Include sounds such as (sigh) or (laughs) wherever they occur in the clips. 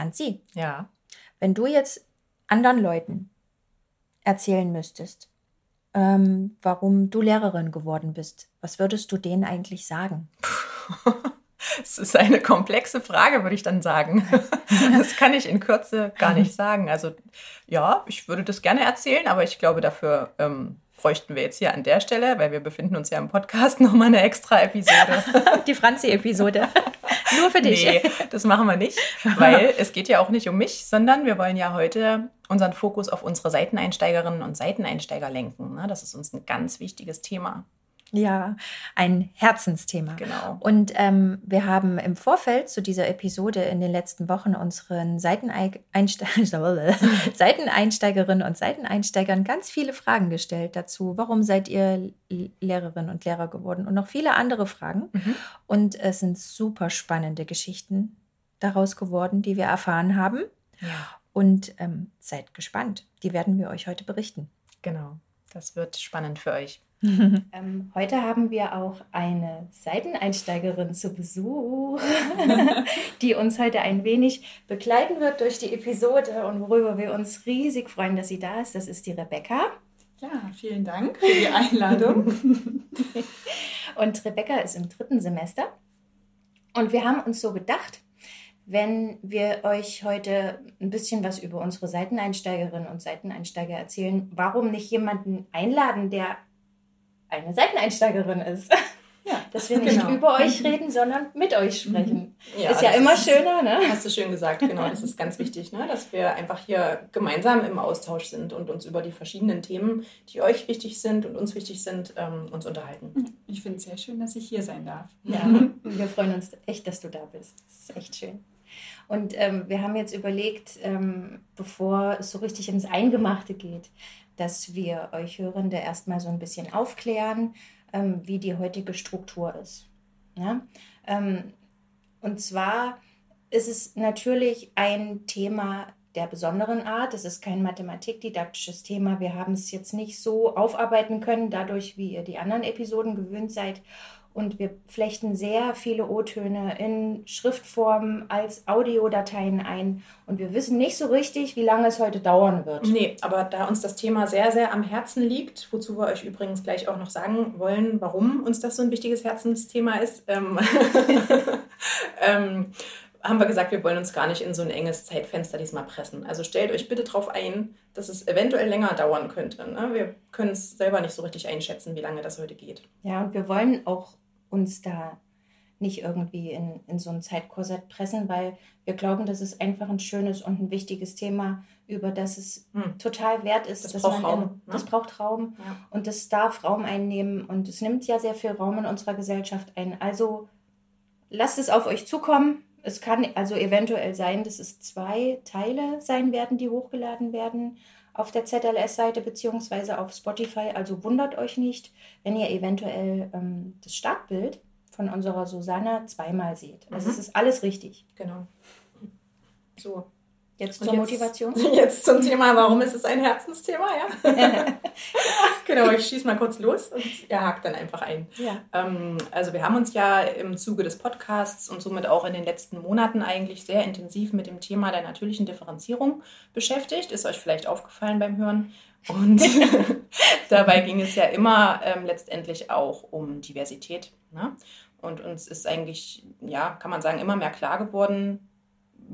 Franzi, Ja. wenn du jetzt anderen Leuten erzählen müsstest, ähm, warum du Lehrerin geworden bist, was würdest du denen eigentlich sagen? (laughs) Es ist eine komplexe Frage, würde ich dann sagen. (laughs) Das kann ich in Kürze gar nicht sagen. Also ja, ich würde das gerne erzählen, aber ich glaube, dafür ähm, bräuchten wir jetzt hier an der Stelle, weil wir befinden uns ja im Podcast, (laughs) nochmal eine extra Episode. Die Franzi-Episode. Nur für dich. Nee, das machen wir nicht, (laughs) weil es geht ja auch nicht um mich, sondern wir wollen ja heute unseren Fokus auf unsere Seiteneinsteigerinnen und Seiteneinsteiger lenken. ne? Das ist uns ein ganz wichtiges Thema. Ja, ein Herzensthema. Genau. Und ähm, wir haben im Vorfeld zu dieser Episode in den letzten Wochen unseren Seiteneinste (laughs) Seiteneinsteigerinnen und Seiteneinsteigern ganz viele Fragen gestellt dazu. Warum seid ihr L- Lehrerin und Lehrer geworden? Und noch viele andere Fragen. Mhm. Und es sind super spannende Geschichten daraus geworden, die wir erfahren haben. Ja, Und ähm, seid gespannt. Die werden wir euch heute berichten. genau. Das wird spannend für euch. (laughs) Ähm, heute haben wir auch eine Seiteneinsteigerin zu Besuch, (laughs) die uns heute ein wenig begleiten wird durch die Episode und worüber wir uns riesig freuen, dass sie da ist. Das ist die Rebecca. Ja, vielen Dank für die Einladung. (laughs) Und Rebecca ist im dritten Semester. Und wir haben uns so gedacht, wenn wir euch heute ein bisschen was über unsere Seiteneinsteigerinnen und Seiteneinsteiger erzählen, warum nicht jemanden einladen, der eine Seiteneinsteigerin ist? Ja, (laughs) Dass wir nicht genau. über euch reden, sondern mit euch sprechen. Ja, ist ja immer ist- schöner, ne? Hast du schön gesagt, genau. Das ist ganz wichtig, ne? dass wir einfach hier gemeinsam im Austausch sind und uns über die verschiedenen Themen, die euch wichtig sind und uns wichtig sind, ähm, uns unterhalten. Ich finde es sehr schön, dass ich hier sein darf. Ja, (laughs) wir freuen uns echt, dass du da bist. Das ist echt schön. Und ähm, wir haben jetzt überlegt, ähm, bevor es so richtig ins Eingemachte geht, dass wir euch Hörende erstmal so ein bisschen aufklären, ähm, wie die heutige Struktur ist. Ja? Ähm, und zwar ist es natürlich ein Thema der besonderen Art. Es ist kein mathematikdidaktisches Thema. Wir haben es jetzt nicht so aufarbeiten können, dadurch, wie ihr die anderen Episoden gewöhnt seid. Und wir flechten sehr viele O-Töne in Schriftform als Audiodateien ein. Und wir wissen nicht so richtig, wie lange es heute dauern wird. Nee, aber da uns das Thema sehr, sehr am Herzen liegt, wozu wir euch übrigens gleich auch noch sagen wollen, warum uns das so ein wichtiges Herzensthema ist, ähm, (laughs) ähm, haben wir gesagt, wir wollen uns gar nicht in so ein enges Zeitfenster diesmal pressen. Also stellt euch bitte darauf ein, dass es eventuell länger dauern könnte. Ne? Wir können es selber nicht so richtig einschätzen, wie lange das heute geht. Ja, und wir wollen auch uns da nicht irgendwie in, in so ein Zeitkorsett pressen, weil wir glauben, das ist einfach ein schönes und ein wichtiges Thema, über das es Hm. total wert ist. Das dass braucht man Raum, ne? Das braucht Raum Ja. und das darf Raum einnehmen und es nimmt ja sehr viel Raum in unserer Gesellschaft ein. Also lasst es auf euch zukommen. Es kann also eventuell sein, dass es zwei Teile sein werden, die hochgeladen werden auf der ZLS-Seite beziehungsweise auf Spotify. Also wundert euch nicht, wenn ihr eventuell ähm, das Startbild von unserer Susanne zweimal seht. Also Mhm. es ist alles richtig. Genau. So, Jetzt zur jetzt- Motivation. (laughs) Jetzt zum Thema, warum ist es ein Herzensthema, ja? (laughs) genau, ich schieße mal kurz los und ihr hakt dann einfach ein. Ja. Ähm, also wir haben uns ja im Zuge des Podcasts und somit auch in den letzten Monaten eigentlich sehr intensiv mit dem Thema der natürlichen Differenzierung beschäftigt. Ist euch vielleicht aufgefallen beim Hören. Und (laughs) dabei ging es ja immer ähm, letztendlich auch um Diversität. Ne? Und uns ist eigentlich, ja, kann man sagen, immer mehr klar geworden,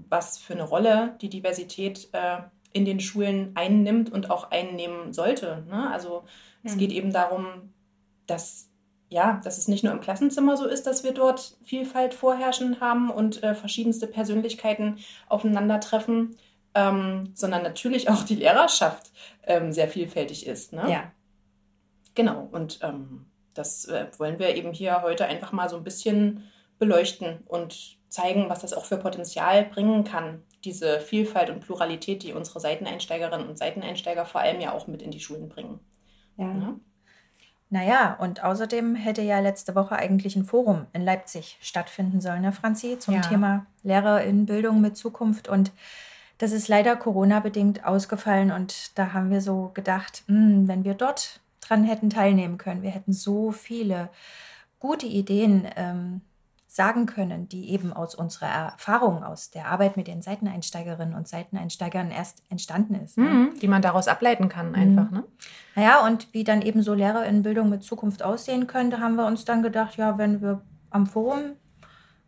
was für eine Rolle die Diversität äh, in den Schulen einnimmt und auch einnehmen sollte. Ne? Also es Mhm. geht eben darum, dass, ja, dass es nicht nur im Klassenzimmer so ist, dass wir dort Vielfalt vorherrschen haben und äh, verschiedenste Persönlichkeiten aufeinandertreffen, ähm, sondern natürlich auch die Lehrerschaft ähm, sehr vielfältig ist. Ne? ja. Genau, und ähm, das äh, wollen wir eben hier heute einfach mal so ein bisschen beleuchten und zeigen, was das auch für Potenzial bringen kann, diese Vielfalt und Pluralität, die unsere Seiteneinsteigerinnen und Seiteneinsteiger vor allem ja auch mit in die Schulen bringen. ja. Ja? Naja, und außerdem hätte ja letzte Woche eigentlich ein Forum in Leipzig stattfinden sollen, ne, Franzi, zum Ja. Thema Lehrerinnenbildung mit Zukunft. Und das ist leider Corona-bedingt ausgefallen. Und da haben wir so gedacht, hm, wenn wir dort dran hätten teilnehmen können, wir hätten so viele gute Ideen ähm, sagen können, die eben aus unserer Erfahrung, aus der Arbeit mit den Seiteneinsteigerinnen und Seiteneinsteigern erst entstanden ist. Ne? Mhm, die man daraus ableiten kann, einfach. Mhm. Ne? Naja, und wie dann eben so Lehrerinnenbildung mit Zukunft aussehen könnte, haben wir uns dann gedacht, ja, wenn wir am Forum,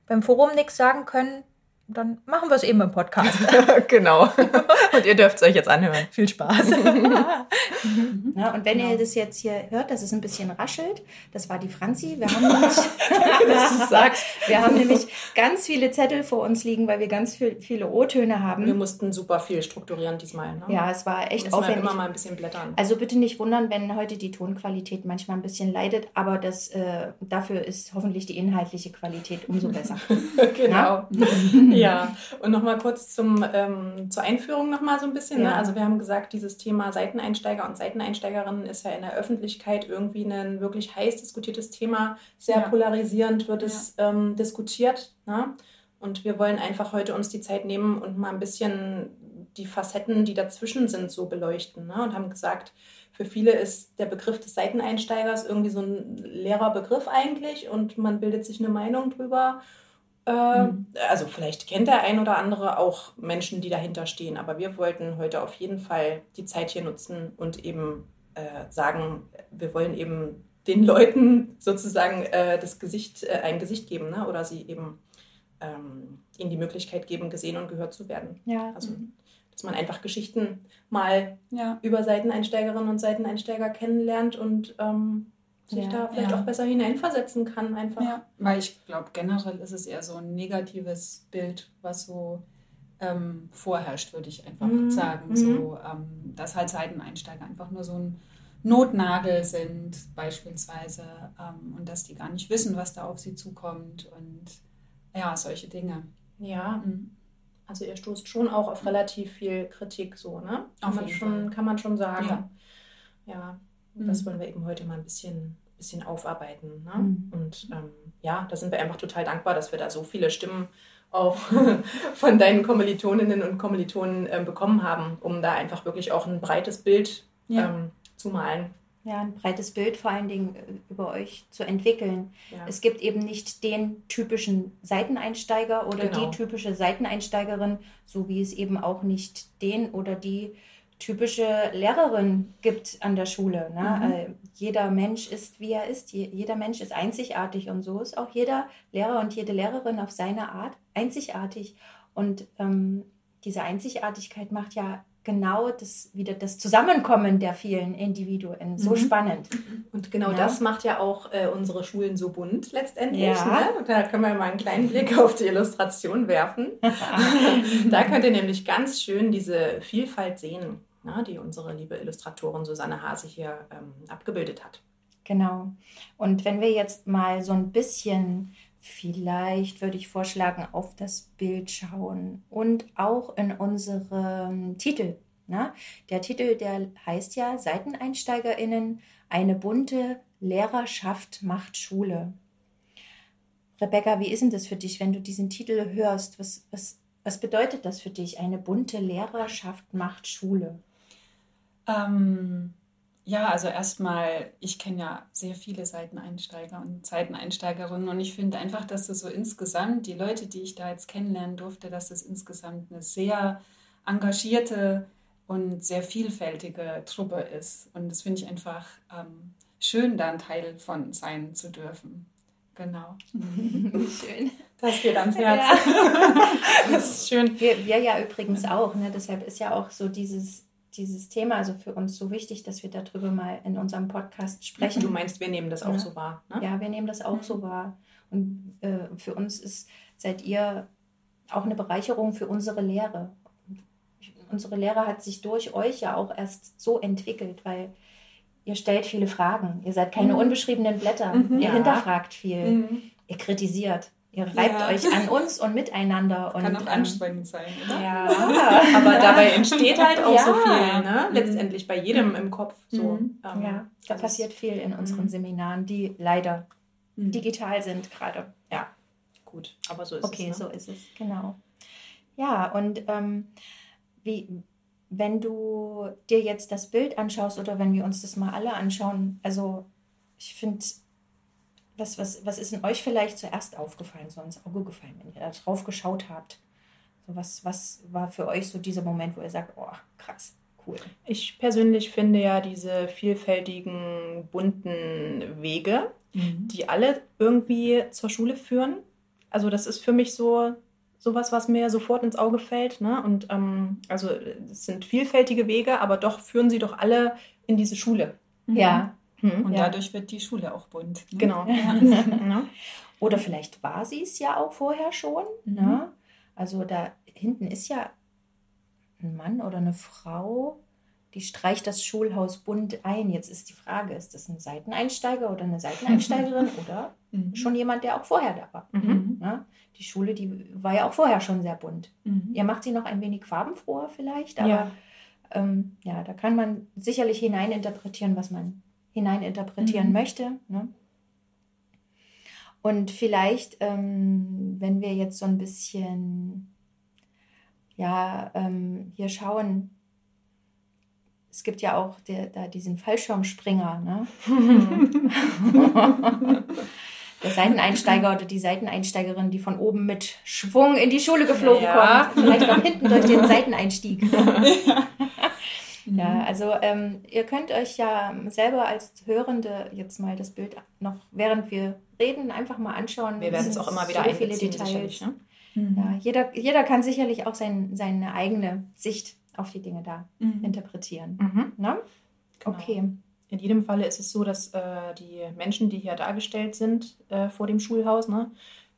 beim Forum nichts sagen können, dann machen wir es eben im Podcast. (laughs) genau. Und ihr dürft es euch jetzt anhören. Viel Spaß. (laughs) ja, und wenn genau. ihr das jetzt hier hört, dass es ein bisschen raschelt, das war die Franzi. Wir haben nämlich, (laughs) dass du sagst, wir haben nämlich ganz viele Zettel vor uns liegen, weil wir ganz viel, viele O-Töne haben. Wir mussten super viel strukturieren diesmal. Ne? Ja, es war echt Müssen aufwendig. Wir immer mal ein bisschen blättern. Also bitte nicht wundern, wenn heute die Tonqualität manchmal ein bisschen leidet, aber das, äh, dafür ist hoffentlich die inhaltliche Qualität umso besser. genau. Ja, und nochmal kurz zum, ähm, zur Einführung nochmal so ein bisschen. Ne? Ja. Ne? Also wir haben gesagt, dieses Thema Seiteneinsteiger und Seiteneinsteigerinnen ist ja in der Öffentlichkeit irgendwie ein wirklich heiß diskutiertes Thema. Sehr ja. polarisierend wird es ja. ähm, diskutiert. Ne? Und wir wollen einfach heute uns die Zeit nehmen und mal ein bisschen die Facetten, die dazwischen sind, so beleuchten. Ne? Und haben gesagt, für viele ist der Begriff des Seiteneinsteigers irgendwie so ein leerer Begriff eigentlich und man bildet sich eine Meinung drüber. Äh, mhm. Also vielleicht kennt der ein oder andere auch Menschen, die dahinter stehen, aber wir wollten heute auf jeden Fall die Zeit hier nutzen und eben äh, sagen, wir wollen eben den (laughs) Leuten sozusagen äh, das Gesicht, äh, ein Gesicht geben ne? oder sie eben ähm, ihnen die Möglichkeit geben, gesehen und gehört zu werden. Ja. Also, mhm. dass man einfach Geschichten mal ja. über Seiteneinsteigerinnen und Seiteneinsteiger kennenlernt und ähm, sich ja, da vielleicht ja. auch besser hineinversetzen kann einfach. Ja, weil ich glaube, generell ist es eher so ein negatives Bild, was so ähm, vorherrscht, würde ich einfach mhm. sagen. Mhm. So, ähm, dass halt Seiteneinsteiger einfach nur so ein Notnagel sind, beispielsweise, ähm, und dass die gar nicht wissen, was da auf sie zukommt und ja, solche Dinge. Ja. Mhm. Also ihr stoßt schon auch auf relativ viel Kritik so, ne? Kann, man schon, kann man schon sagen. Ja. ja. Mhm. Das wollen wir eben heute mal ein bisschen, bisschen aufarbeiten. Ne? Mhm. Und ähm, ja, da sind wir einfach total dankbar, dass wir da so viele Stimmen auch (laughs) von deinen Kommilitoninnen und Kommilitonen äh, bekommen haben, um da einfach wirklich auch ein breites Bild ja. ähm, zu malen. Ja, ein breites Bild vor allen Dingen äh, über euch zu entwickeln. Ja. Es gibt eben nicht den typischen Seiteneinsteiger oder genau. die typische Seiteneinsteigerin, so wie es eben auch nicht den oder die typische Lehrerin gibt an der Schule. Ne? Mhm. Äh, jeder Mensch ist, wie er ist. Je, jeder Mensch ist einzigartig und so ist auch jeder Lehrer und jede Lehrerin auf seine Art einzigartig. Und ähm, diese Einzigartigkeit macht ja genau das wieder das Zusammenkommen der vielen Individuen so mhm. spannend. Und genau ja. das macht ja auch äh, unsere Schulen so bunt letztendlich. Ja. Ne? Da können wir mal einen kleinen Blick auf die Illustration werfen. (laughs) da könnt ihr nämlich ganz schön diese Vielfalt sehen, ne, die unsere liebe Illustratorin Susanne Hase hier ähm, abgebildet hat. Genau. Und wenn wir jetzt mal so ein bisschen Vielleicht würde ich vorschlagen, auf das Bild schauen und auch in unserem Titel. Ne? Der Titel, der heißt ja SeiteneinsteigerInnen, eine bunte Lehrerschaft macht Schule. Rebecca, wie ist denn das für dich, wenn du diesen Titel hörst? Was, was, was bedeutet das für dich? Eine bunte Lehrerschaft macht Schule? Ähm, ja, also erstmal, ich kenne ja sehr viele Seiteneinsteiger und Seiteneinsteigerinnen und ich finde einfach, dass es so insgesamt, die Leute, die ich da jetzt kennenlernen durfte, dass es insgesamt eine sehr engagierte und sehr vielfältige Truppe ist. Und das finde ich einfach ähm, schön, da ein Teil von sein zu dürfen. Genau. (laughs) schön. Das geht ans Herz. Ja. (laughs) das ist schön. Wir, wir ja übrigens auch. Ne? Deshalb ist ja auch so dieses dieses Thema also für uns so wichtig, dass wir darüber mal in unserem Podcast sprechen. Du meinst, wir nehmen das auch ja. so wahr? Ne? Ja, wir nehmen das auch mhm. so wahr. Und äh, für uns ist, seid ihr auch eine Bereicherung für unsere Lehre. Unsere Lehre hat sich durch euch ja auch erst so entwickelt, weil ihr stellt viele Fragen. Ihr seid keine mhm. unbeschriebenen Blätter. Mhm. Ihr ja. hinterfragt viel. Mhm. Ihr kritisiert. Ihr reibt ja. euch an uns und miteinander. Und, Kann auch ähm, anstrengend sein, oder? Ja, (laughs) aber dabei entsteht halt auch ja. so viel, ne? Mhm. letztendlich bei jedem im Kopf. So. Mhm. Ähm, ja, da passiert viel in unseren mhm. Seminaren, die leider mhm. digital sind gerade. Ja, gut, aber so ist okay, es. Okay, ne? so ist es, genau. Ja, und ähm, wie, wenn du dir jetzt das Bild anschaust oder wenn wir uns das mal alle anschauen, also ich finde Was, was, was ist in euch vielleicht zuerst aufgefallen, so ins Auge gefallen, wenn ihr da drauf geschaut habt? So was, was war für euch so dieser Moment, wo ihr sagt, oh, krass, cool? Ich persönlich finde ja diese vielfältigen, bunten Wege, mhm. die alle irgendwie zur Schule führen. Also das ist für mich so sowas, was mir sofort ins Auge fällt. Ne? Und ähm, also es sind vielfältige Wege, aber doch führen sie doch alle in diese Schule. Mhm. Ja. Mhm. Und ja. dadurch wird die Schule auch bunt. Ne? Genau. (laughs) Ja. Oder vielleicht war sie es ja auch vorher schon. Mhm. Ne? Also da hinten ist ja ein Mann oder eine Frau, die streicht das Schulhaus bunt ein. Jetzt ist die Frage, ist das ein Seiteneinsteiger oder eine Seiteneinsteigerin (laughs) oder mhm. schon jemand, der auch vorher da war? Mhm. Ja? Die Schule, die war ja auch vorher schon sehr bunt. Mhm. Ihr macht sie noch ein wenig farbenfroher vielleicht, aber ja. Ähm, ja, da kann man sicherlich hineininterpretieren, was man hineininterpretieren mhm. möchte. Ne? Und vielleicht, ähm, wenn wir jetzt so ein bisschen, ja, ähm, hier schauen, es gibt ja auch der, da diesen Fallschirmspringer, ne? (laughs) der Seiteneinsteiger oder die Seiteneinsteigerin, die von oben mit Schwung in die Schule geflogen ja. kommt. Vielleicht auch hinten durch den Seiteneinstieg. Ja. (laughs) Ja, mhm. also ähm, ihr könnt euch ja selber als Hörende jetzt mal das Bild noch, während wir reden, einfach mal anschauen. Wir werden es auch immer wieder so viele Details. Ne? Mhm. Ja, jeder, jeder kann sicherlich auch sein, seine eigene Sicht auf die Dinge da mhm. interpretieren. Mhm. Ne? Genau. Okay. In jedem Falle ist es so, dass äh, die Menschen, die hier dargestellt sind äh, vor dem Schulhaus, ne,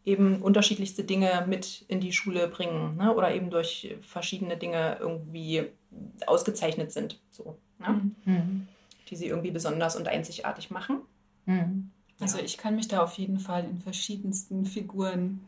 eben unterschiedlichste Dinge mit in die Schule bringen ne, oder eben durch verschiedene Dinge irgendwie ausgezeichnet sind, so, ne? mhm. die sie irgendwie besonders und einzigartig machen. Mhm. Also ich kann mich da auf jeden Fall in verschiedensten Figuren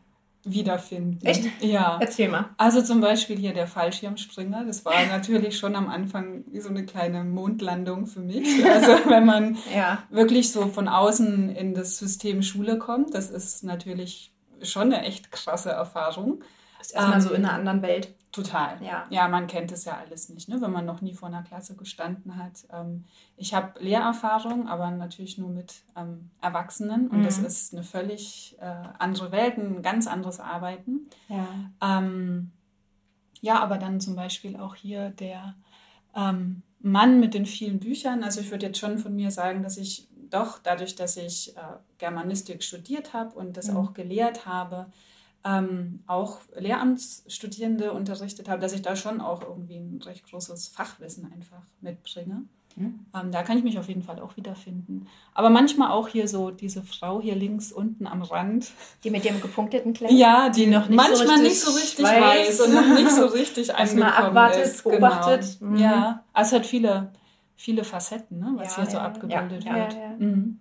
wiederfinden. Echt? Ja. Erzähl mal. Also zum Beispiel hier der Fallschirmspringer. Das war natürlich schon am Anfang wie so eine kleine Mondlandung für mich. Also (laughs) wenn man ja. wirklich so von außen in das System Schule kommt, das ist natürlich schon eine echt krasse Erfahrung. Ist erstmal ähm, so in einer anderen Welt. Total. Ja. ja, man kennt es ja alles nicht, ne? wenn man noch nie vor einer Klasse gestanden hat. Ähm, ich habe Lehrerfahrung, aber natürlich nur mit ähm, Erwachsenen und mhm. das ist eine völlig äh, andere Welt, ein ganz anderes Arbeiten. Ja. Ähm, ja, aber dann zum Beispiel auch hier der ähm, Mann mit den vielen Büchern. Also ich würde jetzt schon von mir sagen, dass ich doch dadurch, dass ich äh, Germanistik studiert habe und das mhm. auch gelehrt habe, ähm, auch Lehramtsstudierende unterrichtet habe, dass ich da schon auch irgendwie ein recht großes Fachwissen einfach mitbringe. Mhm. Ähm, da kann ich mich auf jeden Fall auch wiederfinden. Aber manchmal auch hier so diese Frau hier links unten am Rand. Die mit dem gepunkteten Kleid? Ja, die, die noch nicht manchmal so nicht so richtig weiß. weiß und noch nicht so richtig (laughs) angekommen abwartet, ist. Genau. beobachtet. Genau. Mhm. Ja, also es hat viele, viele Facetten, ne, was ja, hier so abgebildet wird. Mhm.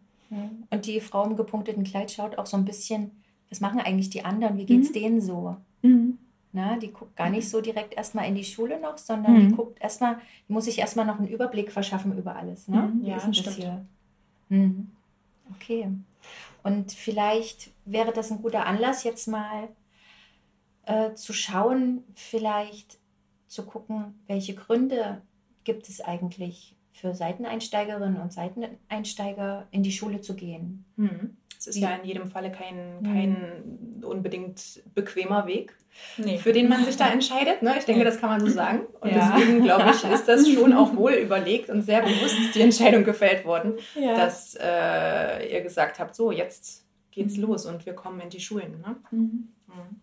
Und die Frau im gepunkteten Kleid schaut auch so ein bisschen was machen eigentlich die anderen, wie geht es mhm. denen so? Mhm. Na, die guckt gar nicht so direkt erstmal in die Schule noch, sondern mhm. die guckt erstmal, muss sich erstmal noch einen Überblick verschaffen über alles. Ne? Mhm. Ja, ist das hier? Mhm. Okay. Und vielleicht wäre das ein guter Anlass, jetzt mal äh, zu schauen, vielleicht zu gucken, welche Gründe gibt es eigentlich für Seiteneinsteigerinnen und Seiteneinsteiger in die Schule zu gehen. Mhm. Es ist ja in jedem Falle kein, kein mhm. unbedingt bequemer Weg, nee. für den man sich da entscheidet. Ne? Ich denke, das kann man so sagen. Und ja. deswegen, glaube ich, ist das (laughs) schon auch wohl überlegt und sehr bewusst die Entscheidung gefällt worden, ja. dass äh, ihr gesagt habt, so, jetzt geht's mhm. los und wir kommen in die Schulen. Ne? Mhm. mhm.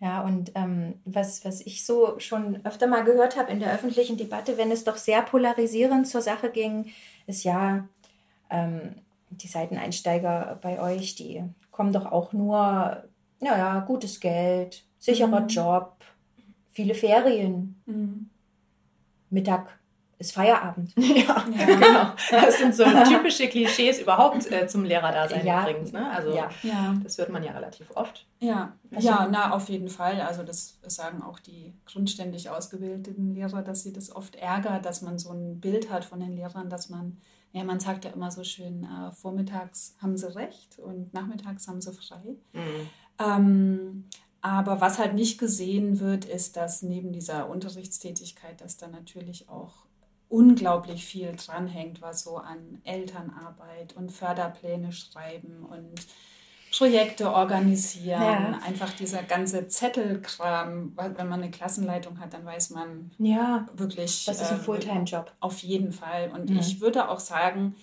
Ja, und ähm, was, was ich so schon öfter mal gehört habe in der öffentlichen Debatte, wenn es doch sehr polarisierend zur Sache ging, ist ja, ähm, die Seiteneinsteiger bei euch, die kommen doch auch nur, naja, gutes Geld, sicherer mhm. Job, viele Ferien, mhm. Mittag ist Feierabend. (laughs) Ja, ja, genau. Das sind so typische Klischees überhaupt äh, zum Lehrerdasein ja. übrigens. Ne? Also ja. das hört man ja relativ oft. Ja, ja, na auf jeden Fall. Also das sagen auch die grundständig ausgebildeten Lehrer, dass sie das oft ärgert, dass man so ein Bild hat von den Lehrern, dass man ja, man sagt ja immer so schön, äh, vormittags haben sie recht und nachmittags haben sie frei. Mhm. Ähm, aber was halt nicht gesehen wird, ist, dass neben dieser Unterrichtstätigkeit, dass da natürlich auch unglaublich viel dranhängt, was so an Elternarbeit und Förderpläne schreiben und Projekte organisieren, ja. einfach dieser ganze Zettelkram. Wenn man eine Klassenleitung hat, dann weiß man ja wirklich. Das ist ein äh, Fulltime-Job. Auf jeden Fall. Und mhm. ich würde auch sagen,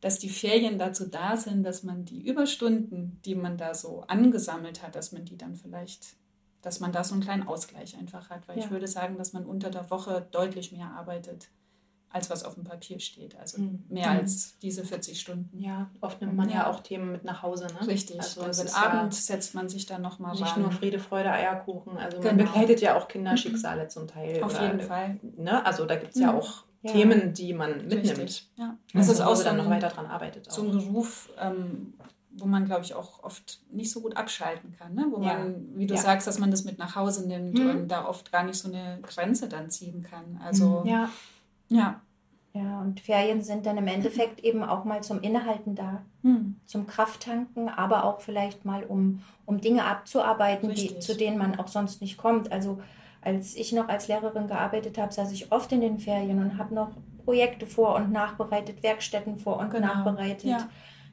dass die Ferien dazu da sind, dass man die Überstunden, die man da so angesammelt hat, dass man die dann vielleicht, dass man da so einen kleinen Ausgleich einfach hat. Weil ja. ich würde sagen, dass man unter der Woche deutlich mehr arbeitet als was auf dem Papier steht. Also mhm. mehr mhm. als diese 40 Stunden. Ja, oft nimmt man ja, ja auch Themen mit nach Hause. Ne? Richtig. Also dann wird Abend ja setzt man sich dann nochmal Nicht ran. nur Friede, Freude, Eierkuchen. Also genau. man begleitet ja auch Kinderschicksale zum Teil. Auf oder, jeden Fall. Ne? Also da gibt es ja mhm. auch ja. Themen, die man mitnimmt. Richtig. Ja. Das also ist auch so dann noch weiter dran arbeitet. Auch. So ein Beruf, ähm, wo man, glaube ich, auch oft nicht so gut abschalten kann. Ne? Wo ja. man, wie du ja. sagst, dass man das mit nach Hause nimmt mhm. und da oft gar nicht so eine Grenze dann ziehen kann. Also, ja. Ja. Ja, und Ferien sind dann im Endeffekt eben auch mal zum Innehalten da, hm. zum Krafttanken, aber auch vielleicht mal, um, um Dinge abzuarbeiten, die, zu denen man auch sonst nicht kommt. Also als ich noch als Lehrerin gearbeitet habe, saß ich oft in den Ferien und habe noch Projekte vor und nachbereitet, Werkstätten vor und genau. nachbereitet. Ja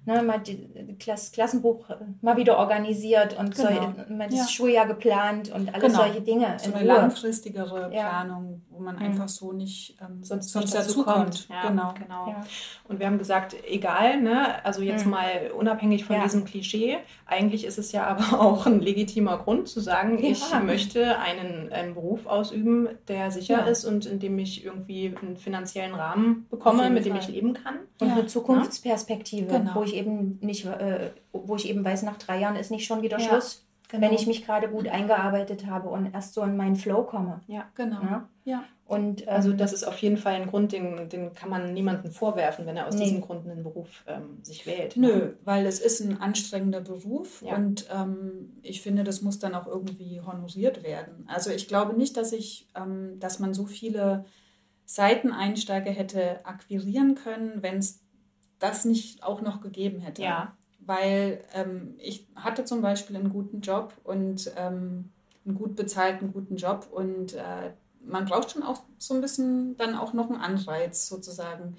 ne, mal die, Klass, Klassenbuch mal wieder organisiert und genau. so, mal das ja. Schuljahr geplant und alles genau. solche Dinge. So eine Ruhe. langfristigere Planung, wo man mhm. einfach so nicht ähm, sonst, sonst dazu kommt. Ja, genau. genau. Ja. Und wir haben gesagt, egal, ne, also jetzt mhm. mal unabhängig von diesem Klischee, eigentlich ist es ja aber (laughs) auch ein legitimer Grund zu sagen, ich möchte einen, einen Beruf ausüben, der sicher ist und in dem ich irgendwie einen finanziellen Rahmen bekomme, mit dem Fall. ich leben kann. Und eine Zukunftsperspektive, genau. wo ich eben nicht, äh, wo ich eben weiß, nach drei Jahren ist nicht schon wieder ja, Schluss, genau. wenn ich mich gerade gut eingearbeitet habe und erst so in meinen Flow komme. Ja, genau. Ja. ja. Und, ähm, also das ist auf jeden Fall ein Grund, den, den kann man niemandem vorwerfen, wenn er aus nee. diesem Grund einen Beruf ähm, sich wählt. Nö, weil es ist ein anstrengender Beruf ja. und ähm, ich finde, das muss dann auch irgendwie honoriert werden. Also ich glaube nicht, dass ich, ähm, dass man so viele Seiteneinsteiger hätte akquirieren können, wenn es das nicht auch noch gegeben hätte. Ja. Weil ähm, ich hatte zum Beispiel einen guten Job und ähm, einen gut bezahlten guten Job und äh, man braucht schon auch so ein bisschen dann auch noch einen Anreiz sozusagen.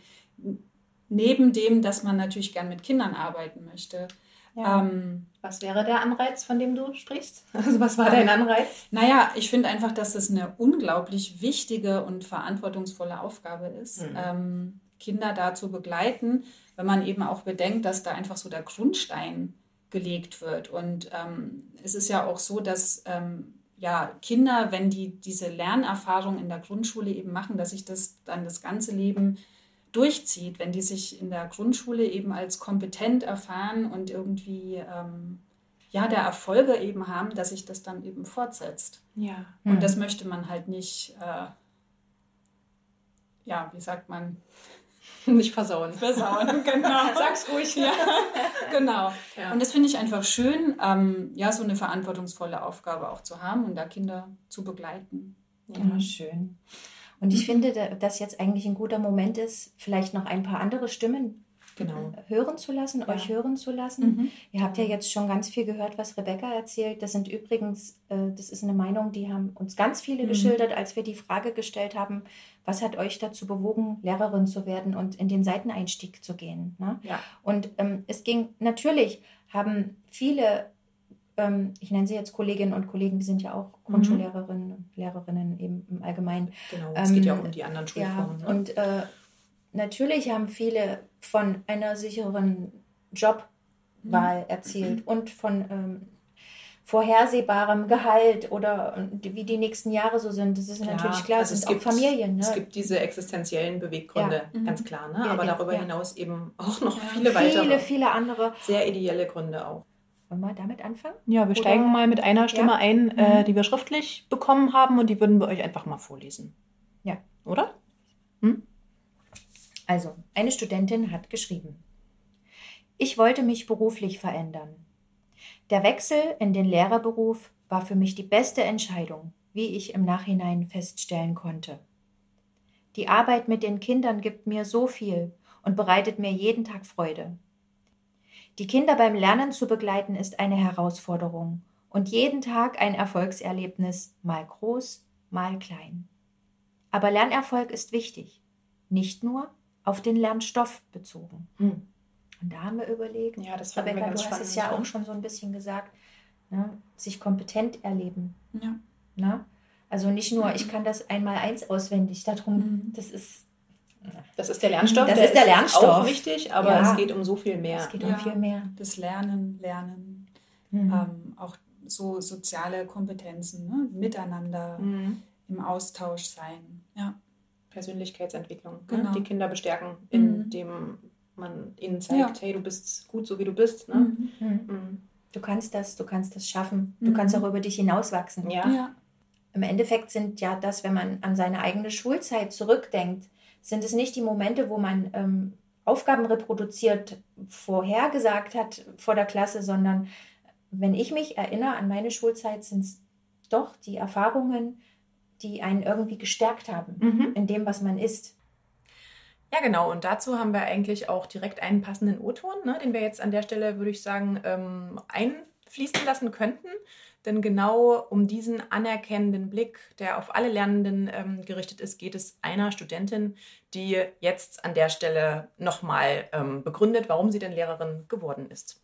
Neben dem, dass man natürlich gern mit Kindern arbeiten möchte. Ja. Ähm, was wäre der Anreiz, von dem du sprichst? (laughs) Also was war dein Anreiz? Naja, ich finde einfach, dass es eine unglaublich wichtige und verantwortungsvolle Aufgabe ist, mhm. ähm, Kinder da zu begleiten, wenn man eben auch bedenkt, dass da einfach so der Grundstein gelegt wird. Und ähm, es ist ja auch so, dass ähm, ja, Kinder, wenn die diese Lernerfahrung in der Grundschule eben machen, dass sich das dann das ganze Leben durchzieht, wenn die sich in der Grundschule eben als kompetent erfahren und irgendwie ähm, ja der Erfolge eben haben, dass sich das dann eben fortsetzt. Ja. Und mhm. das möchte man halt nicht, äh, ja, wie sagt man, (laughs) Nicht versauen. Versauen, (laughs) genau. Sag's ruhig. Ja, (laughs) genau. Ja. Und das finde ich einfach schön, ähm, ja, so eine verantwortungsvolle Aufgabe auch zu haben und da Kinder zu begleiten. Ja, ja schön. Und ich finde, dass jetzt eigentlich ein guter Moment ist, vielleicht noch ein paar andere Stimmen genau. hören zu lassen, ja. euch hören zu lassen. Mhm. Ihr habt ja jetzt schon ganz viel gehört, was Rebecca erzählt. Das sind übrigens, äh, das ist eine Meinung, die haben uns ganz viele mhm. geschildert, als wir die Frage gestellt haben, was hat euch dazu bewogen, Lehrerin zu werden und in den Seiteneinstieg zu gehen. Ne? Ja. Und ähm, es ging natürlich, haben viele ähm, ich nenne sie jetzt Kolleginnen und Kollegen, die sind ja auch mhm. Grundschullehrerinnen und Lehrerinnen eben im Allgemeinen. Genau, es ähm, geht ja auch um die anderen Schulformen. Ja, ne? Und äh, natürlich haben viele von einer sicheren Jobwahl mhm. erzählt und von ähm, vorhersehbarem Gehalt oder wie die nächsten Jahre so sind. Das ist ja, natürlich klar, also es gibt, auch Familien. Ne? Es gibt diese existenziellen Beweggründe, ja. ganz klar. Ne? Ja, Aber darüber hinaus eben auch noch viele weitere. Viele, viele andere. Sehr ideelle Gründe auch. Wollen wir damit anfangen? Ja, wir Oder? steigen mal mit einer Stimme ein, äh, mhm. die wir schriftlich bekommen haben und die würden wir euch einfach mal vorlesen. Ja. Oder? Hm? Also, eine Studentin hat geschrieben. Ich wollte mich beruflich verändern. Der Wechsel in den Lehrerberuf war für mich die beste Entscheidung, wie ich im Nachhinein feststellen konnte. Die Arbeit mit den Kindern gibt mir so viel und bereitet mir jeden Tag Freude. Die Kinder beim Lernen zu begleiten ist eine Herausforderung und jeden Tag ein Erfolgserlebnis, mal groß, mal klein. Aber Lernerfolg ist wichtig. nicht nur auf den Lernstoff bezogen. Hm. Und da haben wir überlegt, Ja, das Rebecca, ganz du hast es ja ja. auch schon so ein bisschen gesagt, ne? sich kompetent erleben. Ja. Ne? Also nicht nur, ich kann das einmal eins auswendig, darum, Mhm. das ist, Das ist der Lernstoff. Das ist der Lernstoff. auch wichtig, aber Ja. es geht um so viel mehr. es geht Ja. um viel mehr. Das Lernen, Lernen, Mhm. ähm, auch so soziale Kompetenzen, ne? miteinander Mhm. im Austausch sein. Ja. Persönlichkeitsentwicklung. Ne? Genau. Die Kinder bestärken, Mhm. indem man ihnen zeigt, hey, du bist gut so wie du bist. Ne? Mhm. Mhm. Mhm. Du kannst das, du kannst das schaffen. Du Mhm. kannst auch über dich hinauswachsen. Ja. Ja. Im Endeffekt sind ja das, wenn man an seine eigene Schulzeit zurückdenkt, sind es nicht die Momente, wo man ähm, Aufgaben reproduziert, vorhergesagt hat vor der Klasse, sondern wenn ich mich erinnere an meine Schulzeit, sind es doch die Erfahrungen, die einen irgendwie gestärkt haben Mhm. in dem, was man ist. Ja, genau. Und dazu haben wir eigentlich auch direkt einen passenden O-Ton, ne, den wir jetzt an der Stelle, würde ich sagen, ähm, einfließen lassen könnten. Denn genau um diesen anerkennenden Blick, der auf alle Lernenden ähm, gerichtet ist, geht es einer Studentin, die jetzt an der Stelle nochmal ähm, begründet, warum sie denn Lehrerin geworden ist.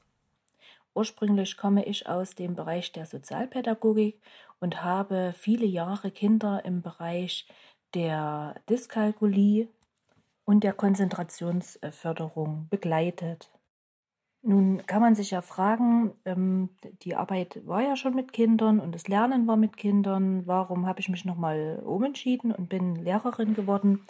Ursprünglich komme ich aus dem Bereich der Sozialpädagogik und habe viele Jahre Kinder im Bereich der Dyskalkulie und der Konzentrationsförderung begleitet. Nun kann man sich ja fragen, ähm, die Arbeit war ja schon mit Kindern und das Lernen war mit Kindern. Warum habe ich mich nochmal umentschieden und bin Lehrerin geworden?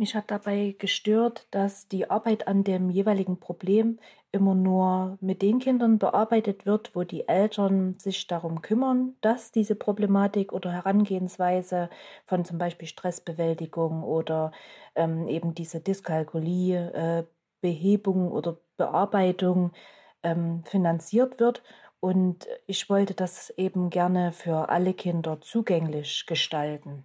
Mich hat dabei gestört, dass die Arbeit an dem jeweiligen Problem immer nur mit den Kindern bearbeitet wird, wo die Eltern sich darum kümmern, dass diese Problematik oder Herangehensweise von zum Beispiel Stressbewältigung oder ähm, eben diese Dyskalkulie, äh, Behebung oder Bearbeitung ähm, finanziert wird. Und ich wollte das eben gerne für alle Kinder zugänglich gestalten.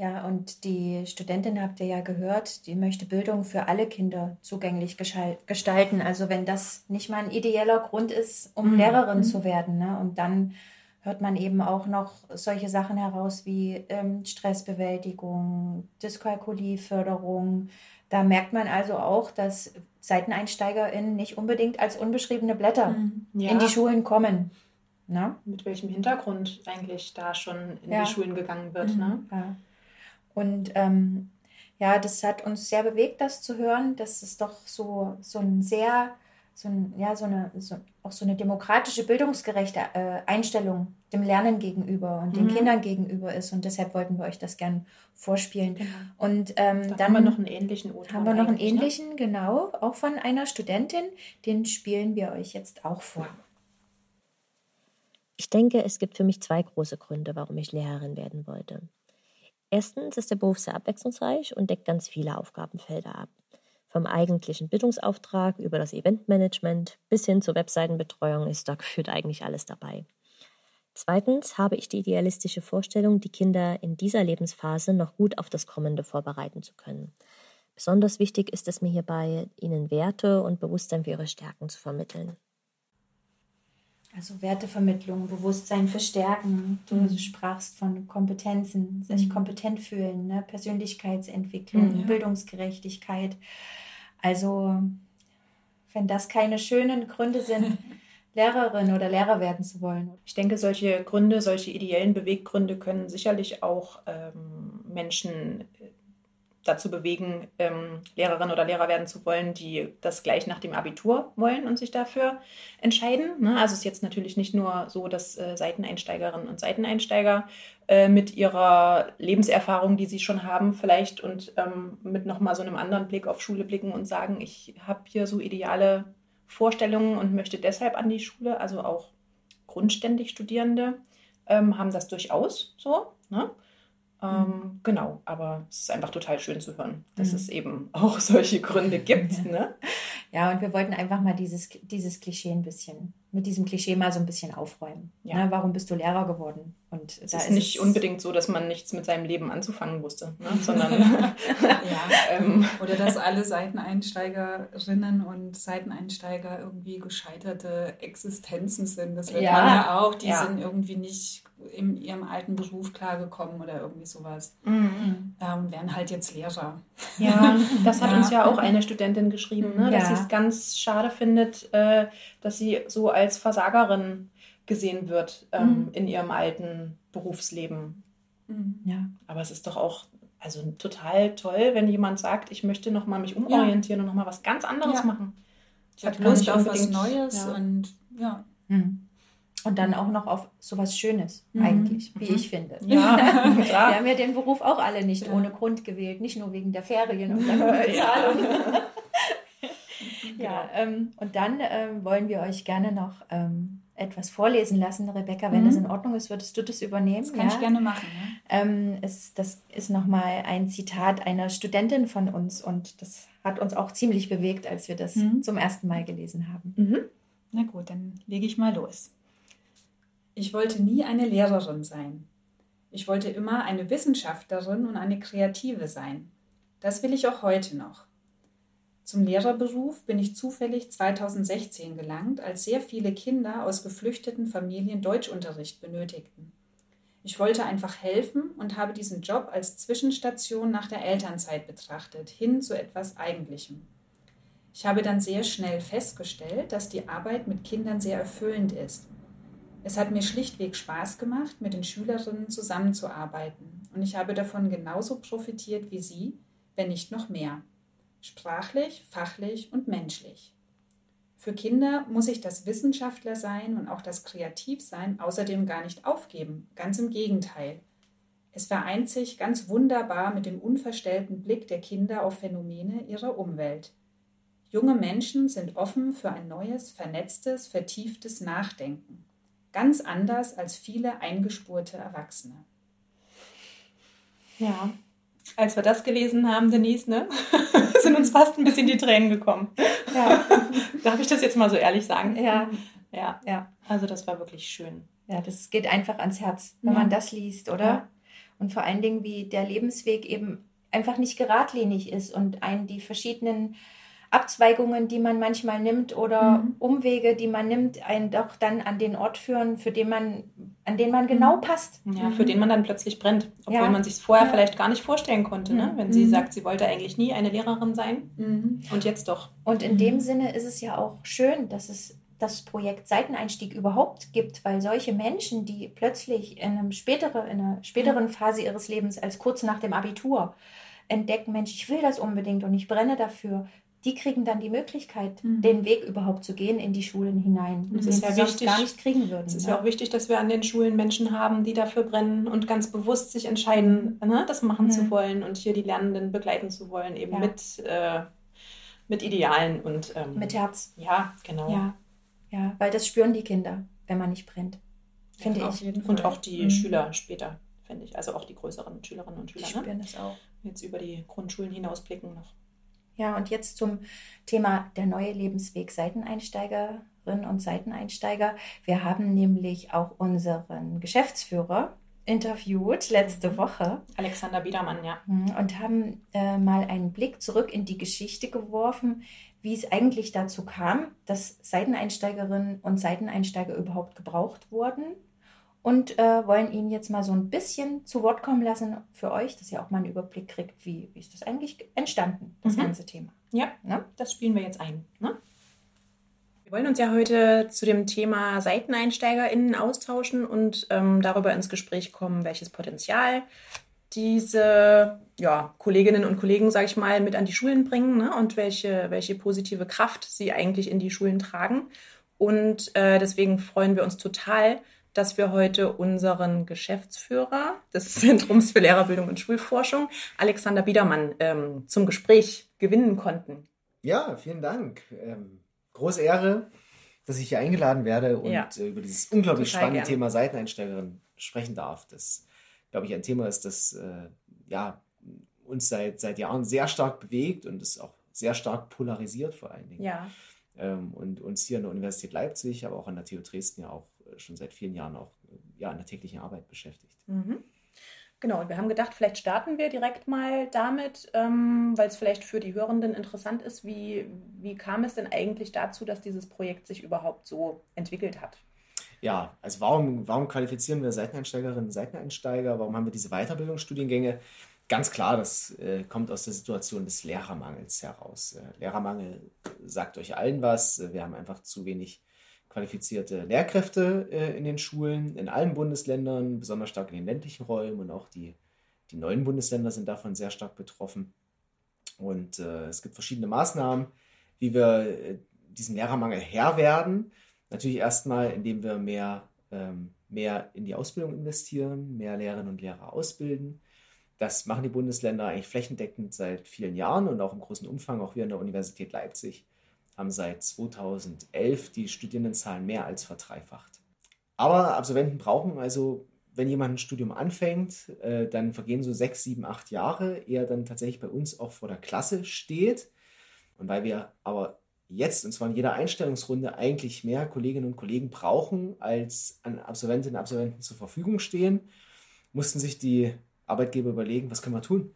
Ja, und die Studentin habt ihr ja gehört, die möchte Bildung für alle Kinder zugänglich gestalten. Also wenn das nicht mal ein ideeller Grund ist, um Mhm. Lehrerin Mhm. zu werden. Ne? Und dann hört man eben auch noch solche Sachen heraus wie ähm, Stressbewältigung, Dyskalkulieförderung. Da merkt man also auch, dass SeiteneinsteigerInnen nicht unbedingt als unbeschriebene Blätter Mhm. Ja, in die Schulen kommen. Ne? mit welchem Hintergrund eigentlich da schon in Ja. die Schulen gegangen wird. Mhm. Ne? Ja. Und ähm, ja, das hat uns sehr bewegt, das zu hören, dass es doch so, so ein sehr, so, ein, ja, so, eine, so, auch so eine demokratische, bildungsgerechte äh, Einstellung dem Lernen gegenüber und den Mhm. Kindern gegenüber ist. Und deshalb wollten wir euch das gern vorspielen. Und ähm, Da dann haben wir noch einen ähnlichen O-Ton. haben wir noch einen ne? ähnlichen, genau, auch von einer Studentin. Den spielen wir euch jetzt auch vor. Ich denke, es gibt für mich zwei große Gründe, warum ich Lehrerin werden wollte. Erstens ist der Beruf sehr abwechslungsreich und deckt ganz viele Aufgabenfelder ab. Vom eigentlichen Bildungsauftrag über das Eventmanagement bis hin zur Webseitenbetreuung ist da (laughs) gefühlt eigentlich alles dabei. Zweitens habe ich die idealistische Vorstellung, die Kinder in dieser Lebensphase noch gut auf das Kommende vorbereiten zu können. Besonders wichtig ist es mir hierbei, ihnen Werte und Bewusstsein für ihre Stärken zu vermitteln. Also Wertevermittlung, Bewusstsein für Stärken. Du Mhm. sprachst von Kompetenzen, sich Mhm. kompetent fühlen, ne? Persönlichkeitsentwicklung, Mhm. Bildungsgerechtigkeit. Also, wenn das keine schönen Gründe sind, (laughs) Lehrerin oder Lehrer werden zu wollen. Ich denke, solche Gründe, solche ideellen Beweggründe können sicherlich auch ähm, Menschen dazu bewegen, ähm, Lehrerin oder Lehrer werden zu wollen, die das gleich nach dem Abitur wollen und sich dafür entscheiden. Ne? Also es ist jetzt natürlich nicht nur so, dass äh, Seiteneinsteigerinnen und Seiteneinsteiger äh, mit ihrer Lebenserfahrung, die sie schon haben, vielleicht und ähm, mit nochmal so einem anderen Blick auf Schule blicken und sagen, ich habe hier so ideale Vorstellungen und möchte deshalb an die Schule, also auch grundständig Studierende ähm, haben das durchaus so. Ne? Ähm, Genau, aber es ist einfach total schön zu hören, dass Mhm. es eben (laughs) auch solche Gründe (laughs) gibt. Ne? Ja, und wir wollten einfach mal dieses, dieses Klischee ein bisschen, mit diesem Klischee mal so ein bisschen aufräumen. Ja. Ne? Warum bist du Lehrer geworden? Und Es da ist nicht es- unbedingt so, dass man nichts mit seinem Leben anzufangen wusste, ne? (laughs) sondern Ja. ähm, Oder dass alle Seiteneinsteigerinnen und Seiteneinsteiger irgendwie gescheiterte Existenzen sind. Das hört Ja. man ja auch. Die Ja. sind irgendwie nicht in ihrem alten Beruf klargekommen oder irgendwie sowas. Mhm. Ähm, wären halt jetzt Lehrer. Ja, (laughs) das hat ja. uns ja auch eine Studentin geschrieben, ne? dass ja. sie es ganz schade findet, äh, dass sie so als Versagerin gesehen wird ähm, mhm. in ihrem alten Berufsleben. Mhm. Ja. Aber es ist doch auch also total toll, wenn jemand sagt, ich möchte noch mal mich umorientieren ja. und noch mal was ganz anderes ja. machen. Ich habe Lust auf was Neues ja. und ja. Mhm. Und dann auch noch auf sowas Schönes, mhm. eigentlich, wie mhm. ich finde. Ja, (laughs) Wir haben ja den Beruf auch alle nicht ja. ohne Grund gewählt, nicht nur wegen der Ferien und der (laughs) Bezahlung. (laughs) ja, genau. ähm, und dann ähm, wollen wir euch gerne noch ähm, etwas vorlesen lassen, Rebecca, wenn mhm. das in Ordnung ist, würdest du das übernehmen? Das kann ja? ich gerne machen. Ja? Ähm, es, das ist nochmal ein Zitat einer Studentin von uns und das hat uns auch ziemlich bewegt, als wir das mhm. zum ersten Mal gelesen haben. Mhm. Na gut, dann lege ich mal los. Ich wollte nie eine Lehrerin sein. Ich wollte immer eine Wissenschaftlerin und eine Kreative sein. Das will ich auch heute noch. Zum Lehrerberuf bin ich zufällig 2016 gelangt, als sehr viele Kinder aus geflüchteten Familien Deutschunterricht benötigten. Ich wollte einfach helfen und habe diesen Job als Zwischenstation nach der Elternzeit betrachtet, hin zu etwas Eigentlichem. Ich habe dann sehr schnell festgestellt, dass die Arbeit mit Kindern sehr erfüllend ist. Es hat mir schlichtweg Spaß gemacht, mit den Schülerinnen zusammenzuarbeiten und ich habe davon genauso profitiert wie sie, wenn nicht noch mehr sprachlich, fachlich und menschlich. Für Kinder muss ich das Wissenschaftler sein und auch das Kreativsein außerdem gar nicht aufgeben, ganz im Gegenteil. Es vereint sich ganz wunderbar mit dem unverstellten Blick der Kinder auf Phänomene ihrer Umwelt. Junge Menschen sind offen für ein neues, vernetztes, vertieftes Nachdenken. Ganz anders als viele eingespurte Erwachsene. Ja, als wir das gelesen haben, Denise, ne, (laughs) sind uns fast ein bisschen die Tränen gekommen. Ja. (laughs) Darf ich das jetzt mal so ehrlich sagen? Ja. Ja. ja. Also das war wirklich schön. Ja, das geht einfach ans Herz, wenn ja. man das liest, oder? Ja. Und vor allen Dingen, wie der Lebensweg eben einfach nicht geradlinig ist und einen die verschiedenen Abzweigungen, die man manchmal nimmt oder mhm. Umwege, die man nimmt, einen doch dann an den Ort führen, für den man, an den man genau mhm. passt. Ja, für den man dann plötzlich brennt, obwohl ja. man sich es vorher ja. vielleicht gar nicht vorstellen konnte, ne? Mhm. wenn sie mhm. sagt, sie wollte eigentlich nie eine Lehrerin sein mhm. und jetzt doch. Und in dem Sinne ist es ja auch schön, dass es das Projekt Seiteneinstieg überhaupt gibt, weil solche Menschen, die plötzlich in, einem spätere, in einer späteren Phase ihres Lebens als kurz nach dem Abitur entdecken, Mensch, ich will das unbedingt und ich brenne dafür, die kriegen dann die Möglichkeit, mhm. den Weg überhaupt zu gehen in die Schulen hinein, das ist ja sie wichtig, gar nicht kriegen würden. Es ist ja. ja auch wichtig, dass wir an den Schulen Menschen haben, die dafür brennen und ganz bewusst sich entscheiden, mhm. ne, das machen mhm. zu wollen und hier die Lernenden begleiten zu wollen, eben ja. mit, äh, mit Idealen und ähm, mit Herz. Ja, genau. Ja. ja, weil das spüren die Kinder, wenn man nicht brennt, finde ja, ich. Und auch die mhm. Schüler später, finde ich. Also auch die größeren Schülerinnen und Schüler. Die spüren ne? das auch. Jetzt über die Grundschulen hinausblicken noch. Ja, und jetzt zum Thema der neue Lebensweg Seiteneinsteigerinnen und Seiteneinsteiger. Wir haben nämlich auch unseren Geschäftsführer interviewt letzte mhm. Woche. Alexander Biedermann, ja. Mhm, und haben äh, mal einen Blick zurück in die Geschichte geworfen, wie es eigentlich dazu kam, dass Seiteneinsteigerinnen und Seiteneinsteiger überhaupt gebraucht wurden und äh, wollen ihn jetzt mal so ein bisschen zu Wort kommen lassen für euch, dass ihr auch mal einen Überblick kriegt, wie, wie ist das eigentlich entstanden, das mhm. ganze Thema. Ja, ne? das spielen wir jetzt ein. Ne? Wir wollen uns ja heute zu dem Thema SeiteneinsteigerInnen austauschen und ähm, darüber ins Gespräch kommen, welches Potenzial diese ja, Kolleginnen und Kollegen, sage ich mal, mit an die Schulen bringen ne? und welche, welche positive Kraft sie eigentlich in die Schulen tragen. Und äh, deswegen freuen wir uns total, dass wir heute unseren Geschäftsführer des (laughs) Zentrums für Lehrerbildung und Schulforschung, Alexander Biedermann, ähm, zum Gespräch gewinnen konnten. Ja, vielen Dank. Ähm, große Ehre, dass ich hier eingeladen werde und ja. äh, über dieses unglaublich Total spannende gern. Thema Seiteneinsteigerin sprechen darf. Das, glaube ich, ein Thema ist, das äh, ja, uns seit, seit Jahren sehr stark bewegt und es auch sehr stark polarisiert vor allen Dingen. Ja. Ähm, und uns hier an der Universität Leipzig, aber auch an der TU Dresden ja auch schon seit vielen Jahren auch ja, in der täglichen Arbeit beschäftigt. Mhm. Genau, und wir haben gedacht, vielleicht starten wir direkt mal damit, ähm, weil es vielleicht für die Hörenden interessant ist, wie, wie kam es denn eigentlich dazu, dass dieses Projekt sich überhaupt so entwickelt hat? Ja, also warum, warum qualifizieren wir Seiteneinsteigerinnen und Seiteneinsteiger? Warum haben wir diese Weiterbildungsstudiengänge? Ganz klar, das äh, kommt aus der Situation des Lehrermangels heraus. Äh, Lehrermangel sagt euch allen was. Wir haben einfach zu wenig qualifizierte Lehrkräfte äh, in den Schulen, in allen Bundesländern, besonders stark in den ländlichen Räumen und auch die, die neuen Bundesländer sind davon sehr stark betroffen. Und äh, es gibt verschiedene Maßnahmen, wie wir äh, diesem Lehrermangel Herr werden. Natürlich erstmal, indem wir mehr, ähm, mehr in die Ausbildung investieren, mehr Lehrerinnen und Lehrer ausbilden. Das machen die Bundesländer eigentlich flächendeckend seit vielen Jahren und auch im großen Umfang. Auch wir an der Universität Leipzig haben seit 2011 die Studierendenzahlen mehr als verdreifacht. Aber Absolventen brauchen also, wenn jemand ein Studium anfängt, äh, dann vergehen so sechs, sieben, acht Jahre, ehe er dann tatsächlich bei uns auch vor der Klasse steht. Und weil wir aber jetzt, und zwar in jeder Einstellungsrunde, eigentlich mehr Kolleginnen und Kollegen brauchen, als an Absolventinnen und Absolventen zur Verfügung stehen, mussten sich die Arbeitgeber überlegen, was können wir tun,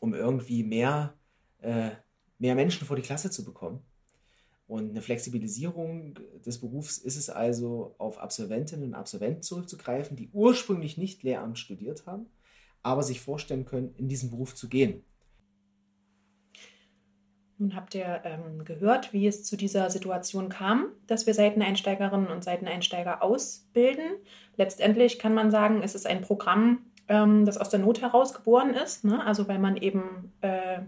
um irgendwie mehr, äh, mehr Menschen vor die Klasse zu bekommen. Und eine Flexibilisierung des Berufs ist es also, auf Absolventinnen und Absolventen zurückzugreifen, die ursprünglich nicht Lehramt studiert haben, aber sich vorstellen können, in diesen Beruf zu gehen. Nun habt ihr ähm, gehört, wie es zu dieser Situation kam, dass wir Seiteneinsteigerinnen und Seiteneinsteiger ausbilden. Letztendlich kann man sagen, es ist ein Programm, ähm, das aus der Not heraus geboren ist. Ne? Also weil man eben äh,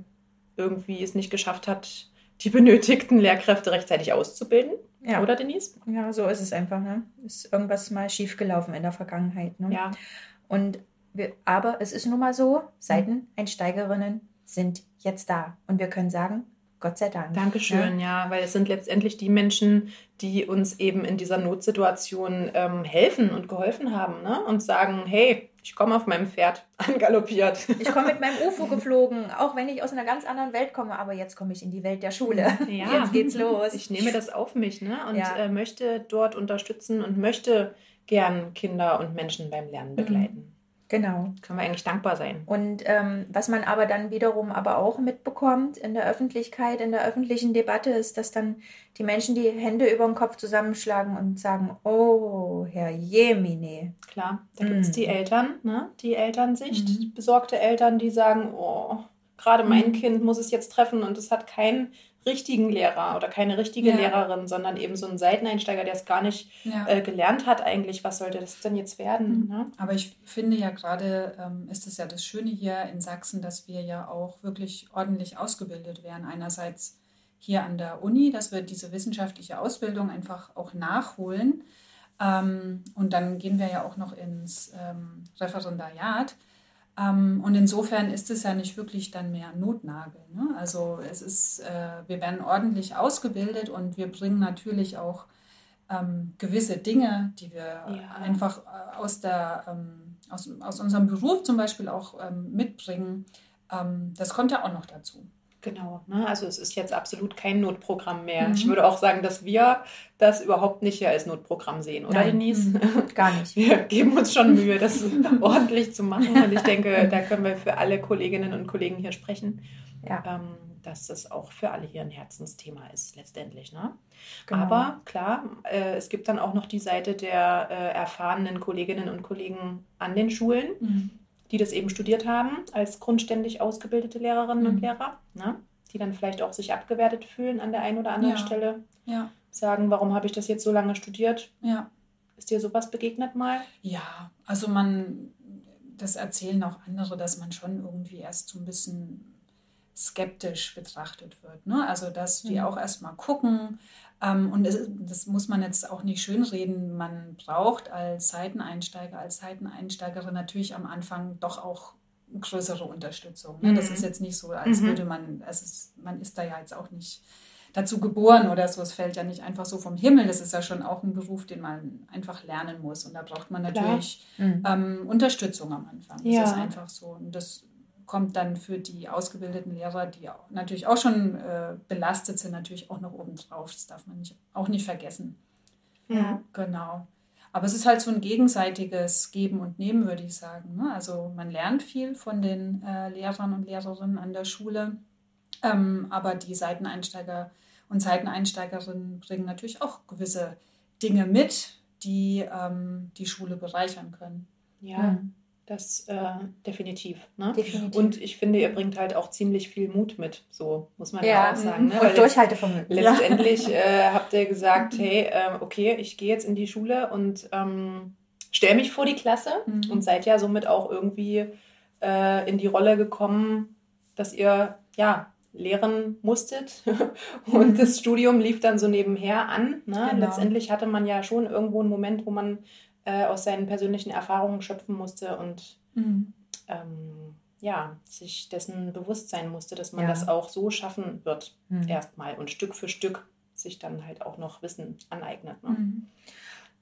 irgendwie es nicht geschafft hat, die benötigten Lehrkräfte rechtzeitig auszubilden. Ja. Oder Denise? Ja, so ist es einfach. Ne? Ist irgendwas mal schiefgelaufen in der Vergangenheit. Ne? Ja. Und wir, aber es ist nun mal so, Seiteneinsteigerinnen sind jetzt da. Und wir können sagen, Gott sei Dank. Dankeschön, ja. ja, weil es sind letztendlich die Menschen, die uns eben in dieser Notsituation ähm, helfen und geholfen haben ne? und sagen, hey, ich komme auf meinem Pferd (laughs) angaloppiert. Ich komme mit meinem UFO geflogen, auch wenn ich aus einer ganz anderen Welt komme, aber jetzt komme ich in die Welt der Schule. Ja. (laughs) Jetzt geht's los. Ich nehme das auf mich ne? und ja. äh, möchte dort unterstützen und möchte gern Kinder und Menschen beim Lernen begleiten. Mhm. Genau. Können wir eigentlich dankbar sein. Und ähm, was man aber dann wiederum aber auch mitbekommt in der Öffentlichkeit, in der öffentlichen Debatte, ist, dass dann die Menschen die Hände über den Kopf zusammenschlagen und sagen, oh, Herr Jemine. Klar, da gibt es die mhm. Eltern, ne? die Elternsicht, mhm. besorgte Eltern, die sagen, oh, gerade mein mhm. Kind muss es jetzt treffen und es hat keinen richtigen Lehrer oder keine richtige ja. Lehrerin, sondern eben so ein Seiteneinsteiger, der es gar nicht ja. äh, gelernt hat eigentlich. Was sollte das denn jetzt werden? Mhm. Ne? Aber ich finde ja gerade, ähm, ist es ja das Schöne hier in Sachsen, dass wir ja auch wirklich ordentlich ausgebildet werden. Einerseits hier an der Uni, dass wir diese wissenschaftliche Ausbildung einfach auch nachholen. Ähm, und dann gehen wir ja auch noch ins ähm, Referendariat. Ähm, und insofern ist es ja nicht wirklich dann mehr Notnagel. Ne? Also es ist, äh, wir werden ordentlich ausgebildet und wir bringen natürlich auch ähm, gewisse Dinge, die wir ja. einfach äh, aus, der, ähm, aus, aus unserem Beruf zum Beispiel auch mitbringen. Das kommt ja auch noch dazu. Genau, ne? also es ist jetzt absolut kein Notprogramm mehr. Mhm. Ich würde auch sagen, dass wir das überhaupt nicht hier als Notprogramm sehen, oder Nein, Denise? Mhm. Gar nicht. (laughs) Wir geben uns schon Mühe, das (laughs) ordentlich zu machen und ich denke, da können wir für alle Kolleginnen und Kollegen hier sprechen, ja. ähm, dass das auch für alle hier ein Herzensthema ist letztendlich. Ne? Genau. Aber klar, äh, es gibt dann auch noch die Seite der äh, erfahrenen Kolleginnen und Kollegen an den Schulen. Mhm die das eben studiert haben, als grundständig ausgebildete Lehrerinnen mhm. und Lehrer, ne? die dann vielleicht auch sich abgewertet fühlen an der einen oder anderen ja. Stelle. Ja. Sagen, warum habe ich das jetzt so lange studiert? Ja. Ist dir sowas begegnet mal? Ja, also man, das erzählen auch andere, dass man schon irgendwie erst so ein bisschen skeptisch betrachtet wird. Ne? Also, dass die mhm. auch erstmal gucken, und das, das, muss man jetzt auch nicht schönreden. Man braucht als Seiteneinsteiger, als Seiteneinsteigerin natürlich am Anfang doch auch größere Unterstützung. Ne? Mhm. Das ist jetzt nicht so, als mhm. würde man, es ist, man ist da ja jetzt auch nicht dazu geboren oder so. Es fällt ja nicht einfach so vom Himmel. Das ist ja schon auch ein Beruf, den man einfach lernen muss. Und da braucht man natürlich mhm. ähm, Unterstützung am Anfang. Das ja. ist einfach so. Und das kommt dann für die ausgebildeten Lehrer, die natürlich auch schon äh, belastet sind, natürlich auch noch oben drauf. Das darf man nicht, auch nicht vergessen. Ja. Genau. Aber es ist halt so ein gegenseitiges Geben und Nehmen, würde ich sagen. Ne? Also man lernt viel von den äh, Lehrern und Lehrerinnen an der Schule, ähm, aber die Seiteneinsteiger und Seiteneinsteigerinnen bringen natürlich auch gewisse Dinge mit, die ähm, die Schule bereichern können. Ja. Mhm. Das äh, definitiv, ne? definitiv. Und ich finde, ihr bringt halt auch ziemlich viel Mut mit, so muss man ja, ja auch sagen. Ne? Und Durchhaltevermögen. Letztendlich äh, habt ihr gesagt, hey, äh, okay, ich gehe jetzt in die Schule und ähm, stelle mich vor die Klasse mhm. und seid ja somit auch irgendwie äh, in die Rolle gekommen, dass ihr ja lehren musstet (laughs) und mhm. das Studium lief dann so nebenher an. Ne? Genau. Letztendlich hatte man ja schon irgendwo einen Moment, wo man äh, aus seinen persönlichen Erfahrungen schöpfen musste und mhm. ähm, ja, sich dessen bewusst sein musste, dass man ja. das auch so schaffen wird, mhm. erstmal und Stück für Stück sich dann halt auch noch Wissen aneignet. Ne? Mhm.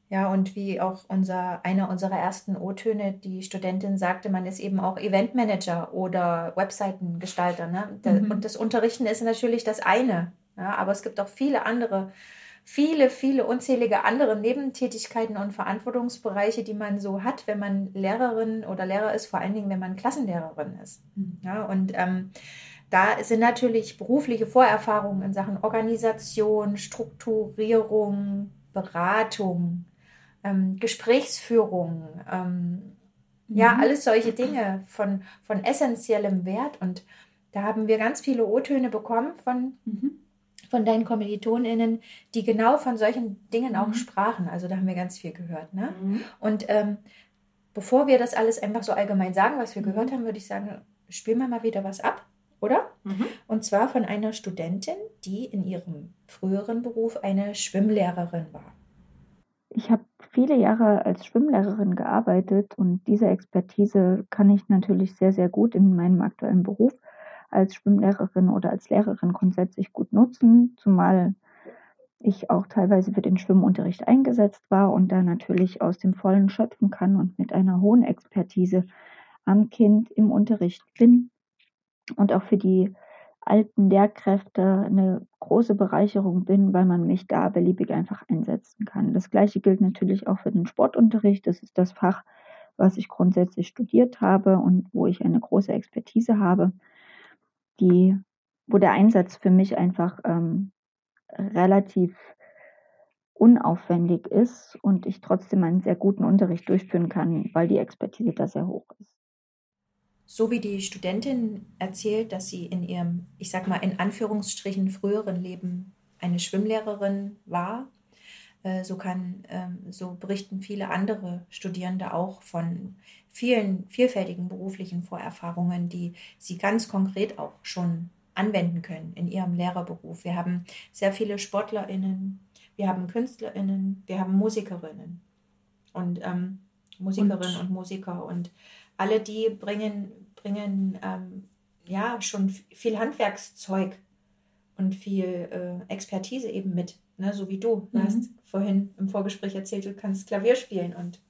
Ja, und wie auch unser, einer unserer ersten O-Töne, die Studentin sagte, man ist eben auch Eventmanager oder Webseitengestalter. Ne? Mhm. Und das Unterrichten ist natürlich das eine. Ja, aber es gibt auch viele andere viele, viele unzählige andere Nebentätigkeiten und Verantwortungsbereiche, die man so hat, wenn man Lehrerin oder Lehrer ist, vor allen Dingen, wenn man Klassenlehrerin ist. Mhm. Ja, und ähm, da sind natürlich berufliche Vorerfahrungen in Sachen Organisation, Strukturierung, Beratung, ähm, Gesprächsführung, ähm, mhm. ja, alles solche Dinge von, von essentiellem Wert. Und da haben wir ganz viele O-Töne bekommen von mhm von deinen KommilitonInnen, die genau von solchen Dingen mhm. auch sprachen. Also da haben wir ganz viel gehört. Ne? Mhm. Und ähm, bevor wir das alles einfach so allgemein sagen, was wir mhm. gehört haben, würde ich sagen, spielen wir mal wieder was ab, oder? Mhm. Und zwar von einer Studentin, die in ihrem früheren Beruf eine Schwimmlehrerin war. Ich habe viele Jahre als Schwimmlehrerin gearbeitet und diese Expertise kann ich natürlich sehr, sehr gut in meinem aktuellen Beruf als Schwimmlehrerin oder als Lehrerin grundsätzlich gut nutzen, zumal ich auch teilweise für den Schwimmunterricht eingesetzt war und da natürlich aus dem Vollen schöpfen kann und mit einer hohen Expertise am Kind im Unterricht bin und auch für die alten Lehrkräfte eine große Bereicherung bin, weil man mich da beliebig einfach einsetzen kann. Das gleiche gilt natürlich auch für den Sportunterricht. Das ist das Fach, was ich grundsätzlich studiert habe und wo ich eine große Expertise habe die, wo der Einsatz für mich einfach ähm, relativ unaufwendig ist und ich trotzdem einen sehr guten Unterricht durchführen kann, weil die Expertise da sehr hoch ist. So wie die Studentin erzählt, dass sie in ihrem, ich sag mal in Anführungsstrichen früheren Leben eine Schwimmlehrerin war, so kann, ähm, so berichten viele andere Studierende auch von vielen vielfältigen beruflichen Vorerfahrungen, die sie ganz konkret auch schon anwenden können in ihrem Lehrerberuf. Wir haben sehr viele SportlerInnen, wir haben KünstlerInnen, wir haben Musikerinnen und ähm, Musikerinnen und, und, Musiker und alle die bringen, bringen ähm, ja schon viel Handwerkszeug und viel äh, Expertise eben mit, ne? so wie du. Du mhm. hast vorhin im Vorgespräch erzählt, du kannst Klavier spielen und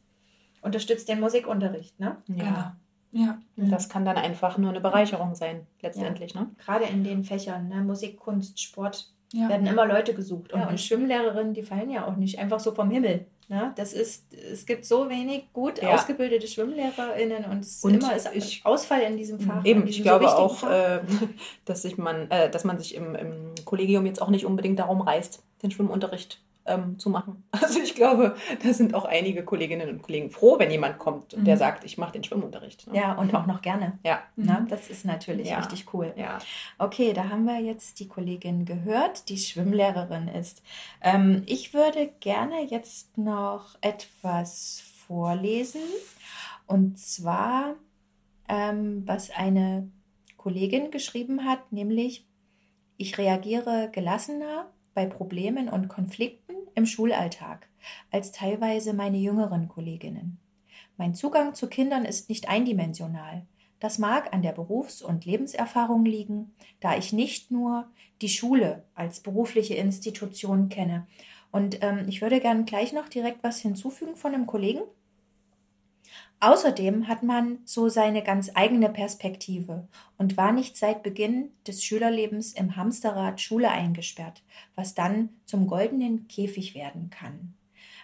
unterstützt den Musikunterricht, ne? Ja. Genau. Ja. Mhm. Das kann dann einfach nur eine Bereicherung sein, letztendlich, ja. ne? Gerade in den Fächern, ne? Musik, Kunst, Sport, ja. werden immer Leute gesucht. Und, ja, und Schwimmlehrerinnen, die fallen ja auch nicht einfach so vom Himmel. Ne? Das ist, es gibt so wenig gut ja. ausgebildete SchwimmlehrerInnen und es und immer ist ich, Ausfall in diesem Fach. Eben, ich glaube so auch, äh, (laughs) dass, sich man, äh, dass man sich im, im Kollegium jetzt auch nicht unbedingt darum reißt, den Schwimmunterricht ähm, zu machen. (laughs) Also ich glaube, da sind auch einige Kolleginnen und Kollegen froh, wenn jemand kommt, mhm. der sagt, ich mache den Schwimmunterricht. Ne? Ja, und auch noch gerne. Ja. Ne? das ist natürlich ja. richtig cool. Ja. Okay, da haben wir jetzt die Kollegin gehört, die Schwimmlehrerin ist. Ähm, ich würde gerne jetzt noch etwas vorlesen. Und zwar, ähm, was eine Kollegin geschrieben hat, nämlich, ich reagiere gelassener bei Problemen und Konflikten im Schulalltag als teilweise meine jüngeren Kolleginnen. Mein Zugang zu Kindern ist nicht eindimensional. Das mag an der Berufs- und Lebenserfahrung liegen, da ich nicht nur die Schule als berufliche Institution kenne. Und ähm, ich würde gern gleich noch direkt was hinzufügen von einem Kollegen. Außerdem hat man so seine ganz eigene Perspektive und war nicht seit Beginn des Schülerlebens im Hamsterrad Schule eingesperrt, was dann zum goldenen Käfig werden kann.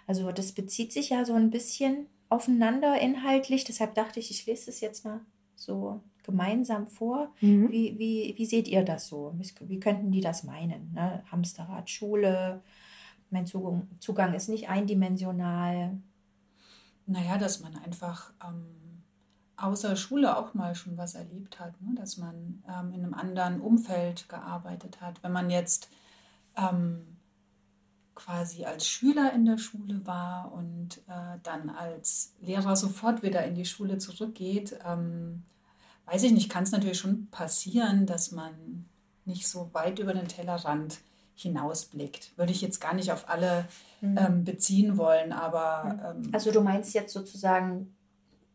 Also das bezieht sich ja so ein bisschen aufeinander inhaltlich, deshalb dachte ich, ich lese es jetzt mal so gemeinsam vor. Mhm. Wie, wie, wie seht ihr das so? Wie, könnten die das meinen? Ne? Hamsterrad Schule, mein Zugang, Zugang ist nicht eindimensional. Naja, dass man einfach ähm, außer Schule auch mal schon was erlebt hat, ne? dass man ähm, in einem anderen Umfeld gearbeitet hat. Wenn man jetzt ähm, quasi als Schüler in der Schule war und äh, dann als Lehrer sofort wieder in die Schule zurückgeht, ähm, weiß ich nicht, kann es natürlich schon passieren, dass man nicht so weit über den Tellerrand hinausblickt. Würde ich jetzt gar nicht auf alle mhm. ähm, beziehen wollen, aber. Ähm, also du meinst jetzt sozusagen,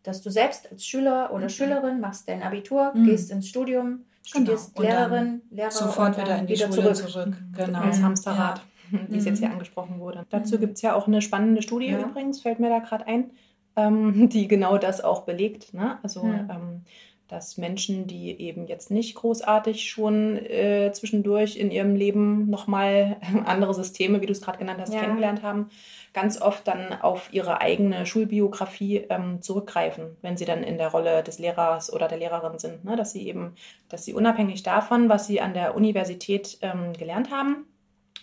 dass du selbst als Schüler oder mhm. Schülerin machst dein Abitur, mhm. gehst ins Studium, studierst genau. Lehrerin, Lehrer sofort wieder in die wieder Schule zurück. zurück. Mhm. Genau. Als Hamsterrad, ja. wie es jetzt hier angesprochen wurde. Dazu gibt es ja auch eine spannende Studie ja. übrigens, fällt mir da gerade ein, ähm, die genau das auch belegt. Ne? Also ähm, dass Menschen, die eben jetzt nicht großartig schon äh, zwischendurch in ihrem Leben nochmal (laughs) andere Systeme, wie du es gerade genannt hast, ja. kennengelernt haben, ganz oft dann auf ihre eigene Schulbiografie ähm, zurückgreifen, wenn sie dann in der Rolle des Lehrers oder der Lehrerin sind. Ne? Dass sie eben, dass sie unabhängig davon, was sie an der Universität ähm, gelernt haben,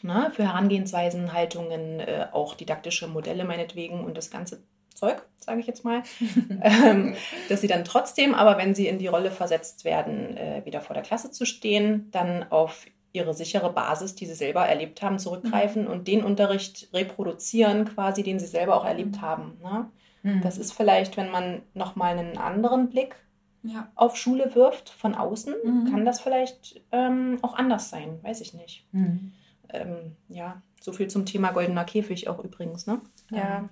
ne? für Herangehensweisen, Haltungen, äh, auch didaktische Modelle meinetwegen und das Ganze Zeug, sage ich jetzt mal, (laughs) ähm, dass sie dann trotzdem, aber wenn sie in die Rolle versetzt werden, äh, wieder vor der Klasse zu stehen, dann auf ihre sichere Basis, die sie selber erlebt haben, zurückgreifen mhm. und den Unterricht reproduzieren, quasi, den sie selber auch erlebt mhm. haben. Ne? Mhm. Das ist vielleicht, wenn man nochmal einen anderen Blick ja. auf Schule wirft von außen, mhm. kann das vielleicht ähm, auch anders sein, weiß ich nicht. Mhm. Ähm, ja, so viel zum Thema goldener Käfig auch übrigens. Ne? Ja.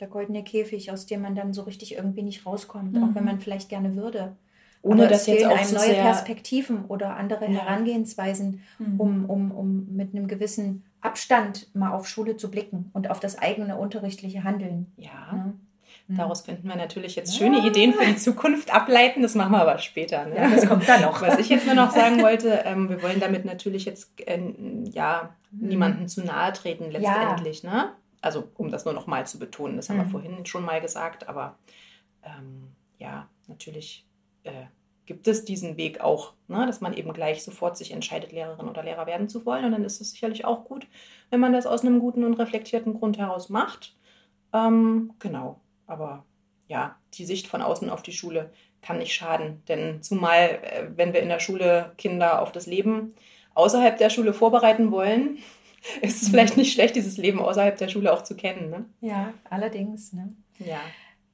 Der goldene Käfig, aus dem man dann so richtig irgendwie nicht rauskommt, mhm. auch wenn man vielleicht gerne würde. Ohne Aber dass jetzt auch einem so neue Perspektiven oder andere ja. Herangehensweisen, mhm. um, um, um mit einem gewissen Abstand mal auf Schule zu blicken und auf das eigene unterrichtliche Handeln. Ja. ja. Mhm. Daraus könnten wir natürlich jetzt schöne Ideen für die Zukunft ableiten. Das machen wir aber später. Ne? Ja, das kommt dann noch. Was ich jetzt nur noch (laughs) sagen wollte, ähm, wir wollen damit natürlich jetzt äh, ja, mhm. niemanden zu nahe treten letztendlich. Ja. Ne? Also um das nur noch mal zu betonen, das haben wir mhm. vorhin schon mal gesagt, aber ähm, ja, natürlich äh, gibt es diesen Weg auch, ne, dass man eben gleich sofort sich entscheidet, Lehrerin oder Lehrer werden zu wollen. Und dann ist es sicherlich auch gut, wenn man das aus einem guten und reflektierten Grund heraus macht. Ähm, genau, aber ja, die Sicht von außen auf die Schule kann nicht schaden. Denn zumal, äh, wenn wir in der Schule Kinder auf das Leben außerhalb der Schule vorbereiten wollen, (laughs) ist es vielleicht nicht schlecht, dieses Leben außerhalb der Schule auch zu kennen. Ne? Ja, allerdings. Ne? Ja.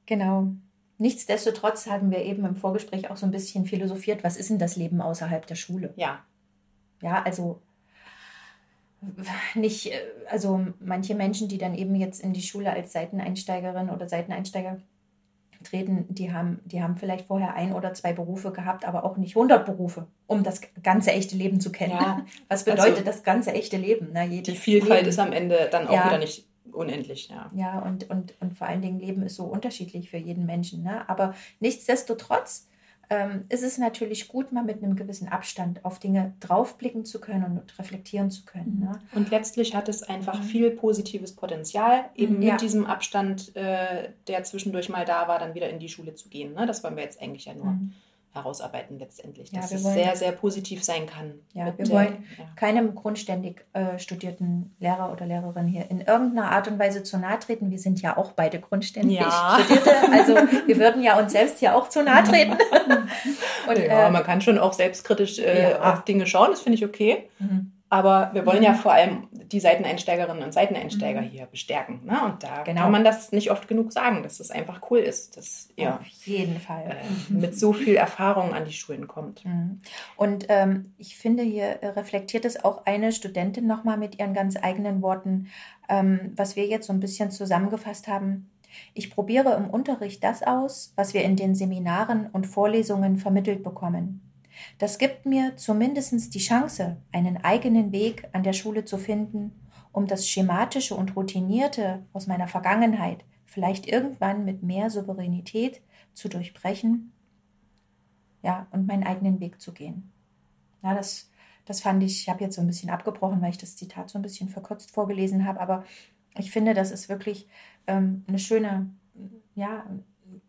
Genau. Nichtsdestotrotz haben wir eben im Vorgespräch auch so ein bisschen philosophiert, was ist denn das Leben außerhalb der Schule? Ja. Ja, also nicht, äh, also manche Menschen, die dann eben jetzt in die Schule als Seiteneinsteigerin oder Seiteneinsteiger treten, die haben, die haben vielleicht vorher ein oder zwei Berufe gehabt, aber auch nicht 100 Berufe, um das ganze echte Leben zu kennen. Ja, (laughs) Was bedeutet also, das ganze echte Leben? Na, die Vielfalt Leben. ist am Ende dann auch ja. wieder nicht unendlich. Ja, ja und, und, und vor allen Dingen Leben ist so unterschiedlich für jeden Menschen. Ne? Aber nichtsdestotrotz ähm, ist es natürlich gut, mal mit einem gewissen Abstand auf Dinge draufblicken zu können und reflektieren zu können. Ne? Und letztlich hat es einfach mhm. viel positives Potenzial, eben ja. mit diesem Abstand, äh, der zwischendurch mal da war, dann wieder in die Schule zu gehen. Ne? Das wollen wir jetzt eigentlich ja nur. Mhm herausarbeiten letztendlich, dass ja, es wollen, sehr, sehr positiv sein kann. Ja, wir der, wollen ja. keinem grundständig äh, studierten Lehrer oder Lehrerin hier in irgendeiner Art und Weise zu nahe treten. Wir sind ja auch beide grundständig ja. Studierte, also wir würden ja uns selbst ja auch zu nahe treten. (laughs) und, ja, äh, man kann schon auch selbstkritisch äh, auf Dinge schauen, das finde ich okay. Mhm. Aber wir wollen mhm. ja vor allem die Seiteneinsteigerinnen und Seiteneinsteiger mhm. hier bestärken. Ne? Und da genau. kann man das nicht oft genug sagen, dass das einfach cool ist, dass ihr Auf jeden Fall. Äh, mit so viel Erfahrung an die Schulen kommt. Mhm. Und ähm, ich finde, hier reflektiert es auch eine Studentin nochmal mit ihren ganz eigenen Worten, ähm, was wir jetzt so ein bisschen zusammengefasst haben. Ich probiere im Unterricht das aus, was wir in den Seminaren und Vorlesungen vermittelt bekommen. Das gibt mir zumindest die Chance, einen eigenen Weg an der Schule zu finden, um das Schematische und Routinierte aus meiner Vergangenheit vielleicht irgendwann mit mehr Souveränität zu durchbrechen ja, und meinen eigenen Weg zu gehen. Ja, das, das fand ich, ich habe jetzt so ein bisschen abgebrochen, weil ich das Zitat so ein bisschen verkürzt vorgelesen habe, aber ich finde, das ist wirklich ähm, eine schöne, ja,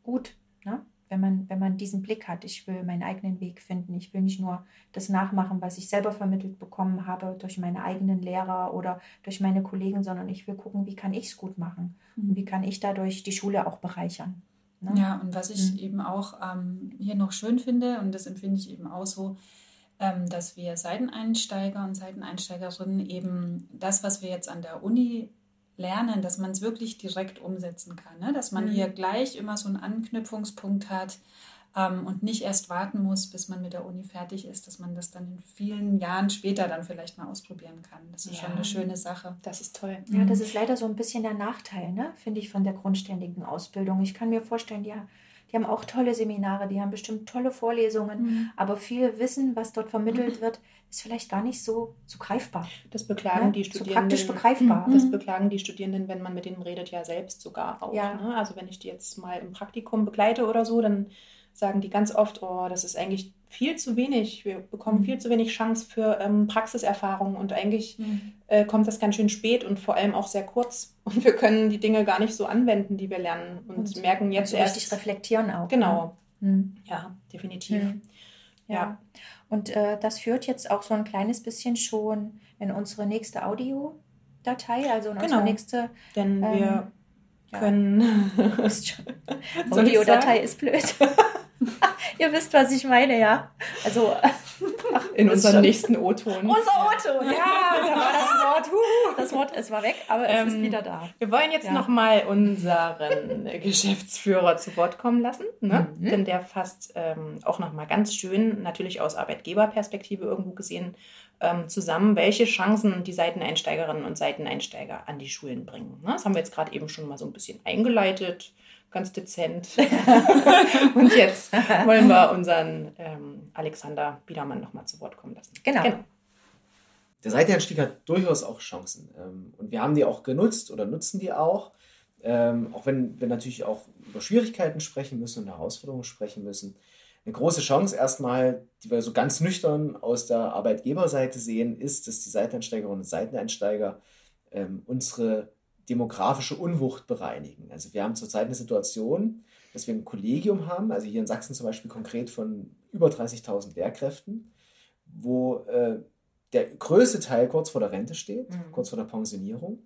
gut, ne? Wenn man, wenn man diesen Blick hat, ich will meinen eigenen Weg finden. Ich will nicht nur das nachmachen, was ich selber vermittelt bekommen habe durch meine eigenen Lehrer oder durch meine Kollegen, sondern ich will gucken, wie kann ich es gut machen mhm. und wie kann ich dadurch die Schule auch bereichern. Ne? Ja, und was ich mhm. eben auch ähm, hier noch schön finde, und das empfinde ich eben auch so, ähm, dass wir Seiteneinsteiger und Seiteneinsteigerinnen eben das, was wir jetzt an der Uni lernen, dass man es wirklich direkt umsetzen kann. Ne? Dass man mhm. hier gleich immer so einen Anknüpfungspunkt hat ähm, und nicht erst warten muss, bis man mit der Uni fertig ist, dass man das dann in vielen Jahren später dann vielleicht mal ausprobieren kann. Das ist ja. schon eine schöne Sache. Das ist toll. Ja, das ist leider so ein bisschen der Nachteil, ne? finde ich, von der grundständigen Ausbildung. Ich kann mir vorstellen, ja, die haben auch tolle Seminare, die haben bestimmt tolle Vorlesungen, mhm. aber viel Wissen, was dort vermittelt wird, ist vielleicht gar nicht so, so greifbar. Das beklagen ja? die Studierenden. So praktisch begreifbar. Das mhm. beklagen die Studierenden, wenn man mit denen redet, ja selbst sogar auch. Ja. Ne? Also wenn ich die jetzt mal im Praktikum begleite oder so, dann sagen die ganz oft, oh, das ist eigentlich viel zu wenig. Wir bekommen mhm. viel zu wenig Chance für ähm, Praxiserfahrung und eigentlich mhm. äh, kommt das ganz schön spät und vor allem auch sehr kurz. (laughs) Und wir können die Dinge gar nicht so anwenden, die wir lernen und, und merken jetzt und so erst. richtig reflektieren auch. Genau. Ne? Ja, definitiv. Ja. ja. Und äh, das führt jetzt auch so ein kleines bisschen schon in unsere nächste Audiodatei, also in unsere genau. nächste. Denn ähm, wir können. (laughs) (laughs) Audiodatei ist blöd. (laughs) Ihr wisst, was ich meine, ja. Also in unserem nächsten O-Ton. Unser O-Ton. Ja, da war das (laughs) Wort. Das Wort, es war weg, aber es ähm, ist wieder da. Wir wollen jetzt ja. nochmal unseren (laughs) Geschäftsführer zu Wort kommen lassen, ne? Mhm. denn der fasst ähm, auch nochmal ganz schön, natürlich aus Arbeitgeberperspektive irgendwo gesehen, ähm, zusammen, welche Chancen die Seiteneinsteigerinnen und Seiteneinsteiger an die Schulen bringen. Ne? Das haben wir jetzt gerade eben schon mal so ein bisschen eingeleitet ganz dezent. (laughs) und jetzt wollen wir unseren ähm, Alexander Biedermann nochmal zu Wort kommen lassen. Genau. genau. Der Seiteneinstieg hat durchaus auch Chancen. Ähm, und wir haben die auch genutzt oder nutzen die auch. Ähm, auch wenn wir natürlich auch über Schwierigkeiten sprechen müssen und Herausforderungen sprechen müssen. Eine große Chance erstmal, die wir so ganz nüchtern aus der Arbeitgeberseite sehen, ist, dass die Seiteneinsteigerinnen und Seiteneinsteiger ähm, unsere demografische Unwucht bereinigen. Also wir haben zurzeit eine Situation, dass wir ein Kollegium haben, also hier in Sachsen zum Beispiel konkret von über 30.000 Lehrkräften, wo äh, der größte Teil kurz vor der Rente steht, mhm. kurz vor der Pensionierung.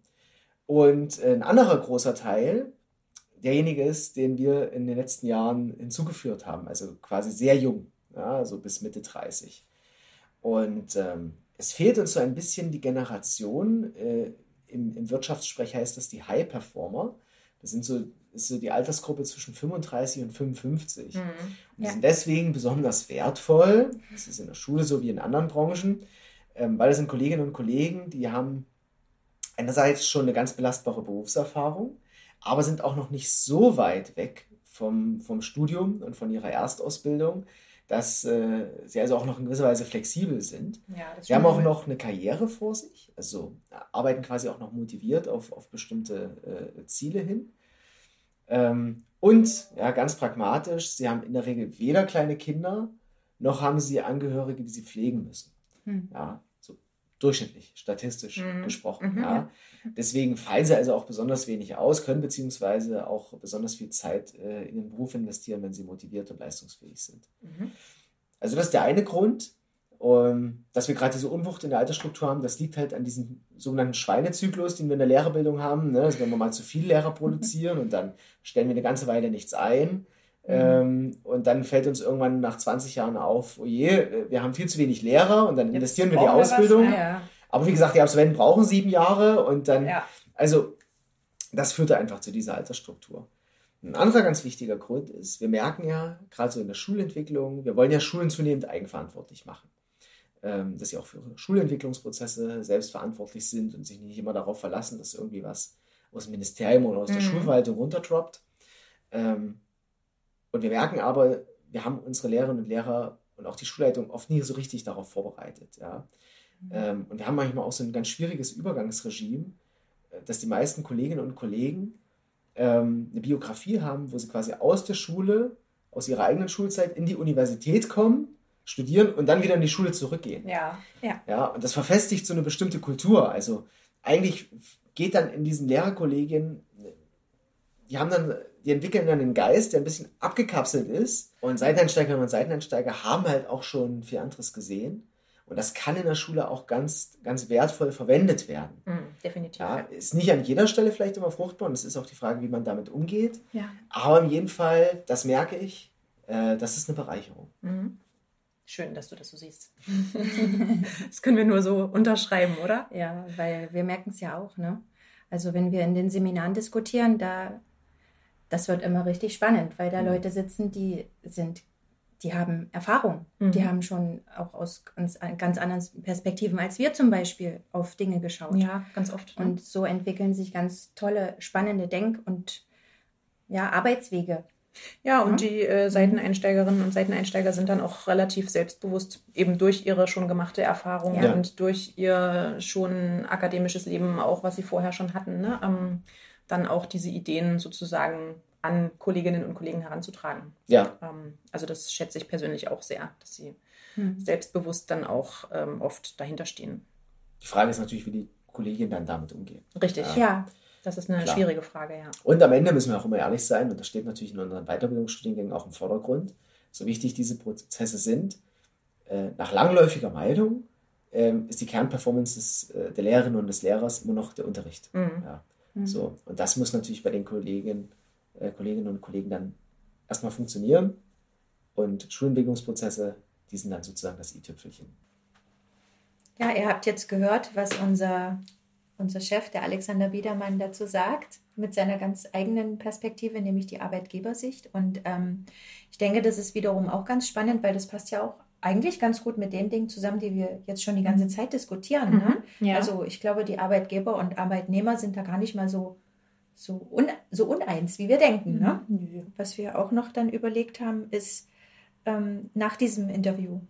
Und ein anderer großer Teil derjenige ist, den wir in den letzten Jahren hinzugeführt haben, also quasi sehr jung, ja, also bis Mitte 30. Und ähm, es fehlt uns so ein bisschen die Generation, äh, im, im Wirtschaftssprech heißt das die High Performer. Das sind so, ist so die Altersgruppe zwischen 35 und 55. Mhm. Und die ja. sind deswegen besonders wertvoll. Das ist in der Schule so wie in anderen Branchen, ähm, weil das sind Kolleginnen und Kollegen, die haben einerseits schon eine ganz belastbare Berufserfahrung, aber sind auch noch nicht so weit weg vom, vom Studium und von ihrer Erstausbildung, dass äh, sie also auch noch in gewisser Weise flexibel sind. Ja, sie haben auch noch eine Karriere vor sich, also arbeiten quasi auch noch motiviert auf, auf bestimmte äh, Ziele hin. Ähm, und ja, ganz pragmatisch, sie haben in der Regel weder kleine Kinder, noch haben sie Angehörige, die sie pflegen müssen. Hm. Ja, durchschnittlich, statistisch mhm. gesprochen. Mhm. Ja. Deswegen fallen sie also auch besonders wenig aus, können beziehungsweise auch besonders viel Zeit äh, in den Beruf investieren, wenn sie motiviert und leistungsfähig sind. Mhm. Also das ist der eine Grund, um, ähm, dass wir gerade diese Unwucht in der Altersstruktur haben. Das liegt halt an diesem sogenannten Schweinezyklus, den wir in der Lehrerbildung haben. Ne? Also wenn wir mal zu viel Lehrer produzieren und dann stellen wir eine ganze Weile nichts ein. Mhm. Ähm, und dann fällt uns irgendwann nach 20 Jahren auf, oh je, wir haben viel zu wenig Lehrer und dann Jetzt investieren wir in die Ausbildung. ja. Aber wie gesagt, die Absolventen brauchen sieben Jahre und dann, ja. also das führte einfach zu dieser Altersstruktur. Ein anderer ganz wichtiger Grund ist, wir merken ja, gerade so in der Schulentwicklung, wir wollen ja Schulen zunehmend eigenverantwortlich machen. Ähm, dass sie auch für Schulentwicklungsprozesse selbstverantwortlich sind und sich nicht immer darauf verlassen, dass irgendwie was aus dem Ministerium oder aus der mhm. Schulverwaltung runterdroppt. Ähm, und wir merken aber, wir haben unsere Lehrerinnen und Lehrer und auch die Schulleitung oft nie so richtig darauf vorbereitet. Ja. Mhm. Ähm, und wir haben manchmal auch so ein ganz schwieriges Übergangsregime, äh, dass die meisten Kolleginnen und Kollegen ähm, eine Biografie haben, wo sie quasi aus der Schule, aus ihrer eigenen Schulzeit in die Universität kommen, studieren und dann wieder in die Schule zurückgehen. Ja, ja. Ja, und das verfestigt so eine bestimmte Kultur. Also eigentlich geht dann in diesen Lehrerkollegien die haben dann, die entwickeln dann einen Geist, der ein bisschen abgekapselt ist. Und Seiteneinsteigerinnen und Seiteneinsteiger haben halt auch schon viel anderes gesehen. Und das kann in der Schule auch ganz, ganz wertvoll verwendet werden. Mhm, definitiv. Ja, ist nicht an jeder Stelle vielleicht immer fruchtbar und es ist auch die Frage, wie man damit umgeht. Ja. Aber in jedem Fall, das merke ich, äh, das ist eine Bereicherung. Mhm. Schön, dass du das so siehst. (laughs) das können wir nur so unterschreiben, oder? Ja, weil wir merken es ja auch, ne? Also wenn wir in den Seminaren diskutieren, da das wird immer richtig spannend, weil da mhm. Leute sitzen, die sind die haben Erfahrung. Mhm. Die haben schon auch aus ganz, ganz, anderen Perspektiven als wir zum Beispiel auf Dinge geschaut. Ja, ganz oft. Ne? Und so entwickeln sich ganz tolle, spannende Denk- und ja, Arbeitswege. Ja, und ja. die äh, Seiteneinsteigerinnen und Seiteneinsteiger sind dann auch relativ selbstbewusst, eben durch ihre schon gemachte Erfahrung ja. und durch ihr schon akademisches Leben, auch was sie vorher schon hatten, ne? ähm, dann auch diese Ideen sozusagen an Kolleginnen und Kollegen heranzutragen. Ja. Ähm, also das schätze ich persönlich auch sehr, dass sie hm. selbstbewusst dann auch ähm, oft dahinter stehen. Die Frage ist natürlich, wie die Kolleginnen dann damit umgehen. Richtig, ja. ja. Das ist eine Klar. schwierige Frage, ja. Und am Ende müssen wir auch immer ehrlich sein, und das steht natürlich in unseren Weiterbildungsstudiengängen auch im Vordergrund, so wichtig diese Prozesse sind, äh, nach langläufiger Meldung äh, ist die Kernperformance des, äh, der Lehrerin und des Lehrers immer noch der Unterricht. Mhm. Ja. Mhm. So. Und das muss natürlich bei den Kollegen äh, Kolleginnen und Kollegen dann erstmal funktionieren. Und Schulentwicklungsprozesse, die sind dann sozusagen das i-Tüpfelchen. Ja, ihr habt jetzt gehört, was unser, unser Chef, der Alexander Biedermann, dazu sagt, mit seiner ganz eigenen Perspektive, nämlich die Arbeitgebersicht. Und ähm, ich denke, das ist wiederum auch ganz spannend, weil das passt ja auch eigentlich ganz gut mit den Dingen zusammen, die wir jetzt schon die ganze mhm. Zeit diskutieren. Ne? Mhm, ja. Also ich glaube, die Arbeitgeber und Arbeitnehmer sind da gar nicht mal so so, un, so uneins, wie wir denken. Ne? Mhm. Was wir auch noch dann überlegt haben, ist ähm, nach diesem Interview.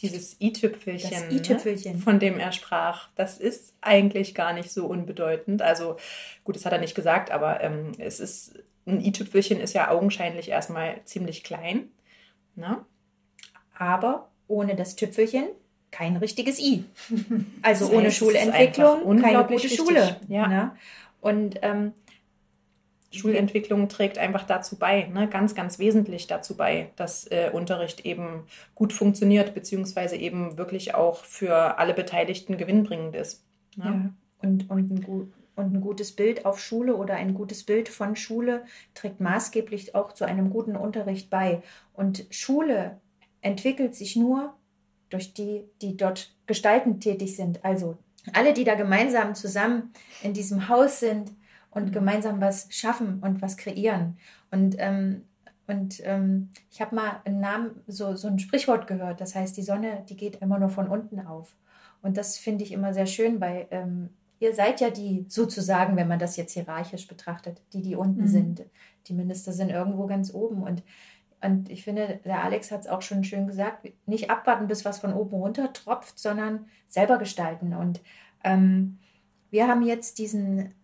Dieses i-Tüpfelchen. Ne, von dem er sprach, das ist eigentlich gar nicht so unbedeutend. Also gut, das hat er nicht gesagt, aber ähm, es ist ein i-Tüpfelchen ist ja augenscheinlich erstmal ziemlich klein. Ne? Aber ohne das Tüpfelchen kein richtiges I. (laughs) Also das heißt, ohne Schulentwicklung keine gute Schule. Ja. Ne? Und ähm, Schulentwicklung trägt einfach dazu bei, ne, ganz, ganz wesentlich dazu bei, dass äh, Unterricht eben gut funktioniert, beziehungsweise eben wirklich auch für alle Beteiligten gewinnbringend ist. Ne? Ja, und, und, ein gut, und ein gutes Bild auf Schule oder ein gutes Bild von Schule trägt maßgeblich auch zu einem guten Unterricht bei. Und Schule entwickelt sich nur durch die, die dort gestaltend tätig sind. Also alle, die da gemeinsam zusammen in diesem Haus sind, und mhm. gemeinsam was schaffen und was kreieren. Und, ähm, und ähm, ich habe mal einen Namen, so, so ein Sprichwort gehört, das heißt, die Sonne, die geht immer nur von unten auf. Und das finde ich immer sehr schön, weil ähm, ihr seid ja die sozusagen, wenn man das jetzt hierarchisch betrachtet, die, die unten mhm. sind. Die Minister sind irgendwo ganz oben. Und, und ich finde, der Alex hat es auch schon schön gesagt, nicht abwarten, bis was von oben runter tropft, sondern selber gestalten. Und ähm, wir haben jetzt diesen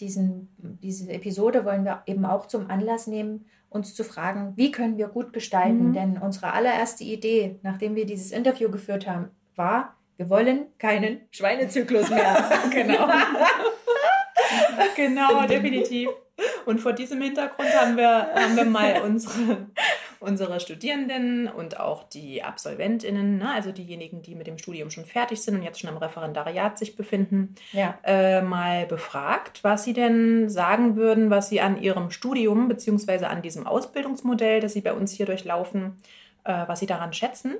diesen, diese Episode wollen wir eben auch zum Anlass nehmen, uns zu fragen, wie können wir gut gestalten? Mhm. Denn unsere allererste Idee, nachdem wir dieses Interview geführt haben, war, wir wollen keinen Schweinezyklus mehr. (laughs) genau. (laughs) genau, definitiv. Und vor diesem Hintergrund haben wir, haben wir mal (laughs) unsere, unsere Studierenden und auch die AbsolventInnen, ne, also diejenigen, die mit dem Studium schon fertig sind und jetzt schon am Referendariat sich befinden, ja. äh, mal befragt, was sie denn sagen würden, was sie an ihrem Studium bzw. an diesem Ausbildungsmodell, das sie bei uns hier durchlaufen, äh, was sie daran schätzen,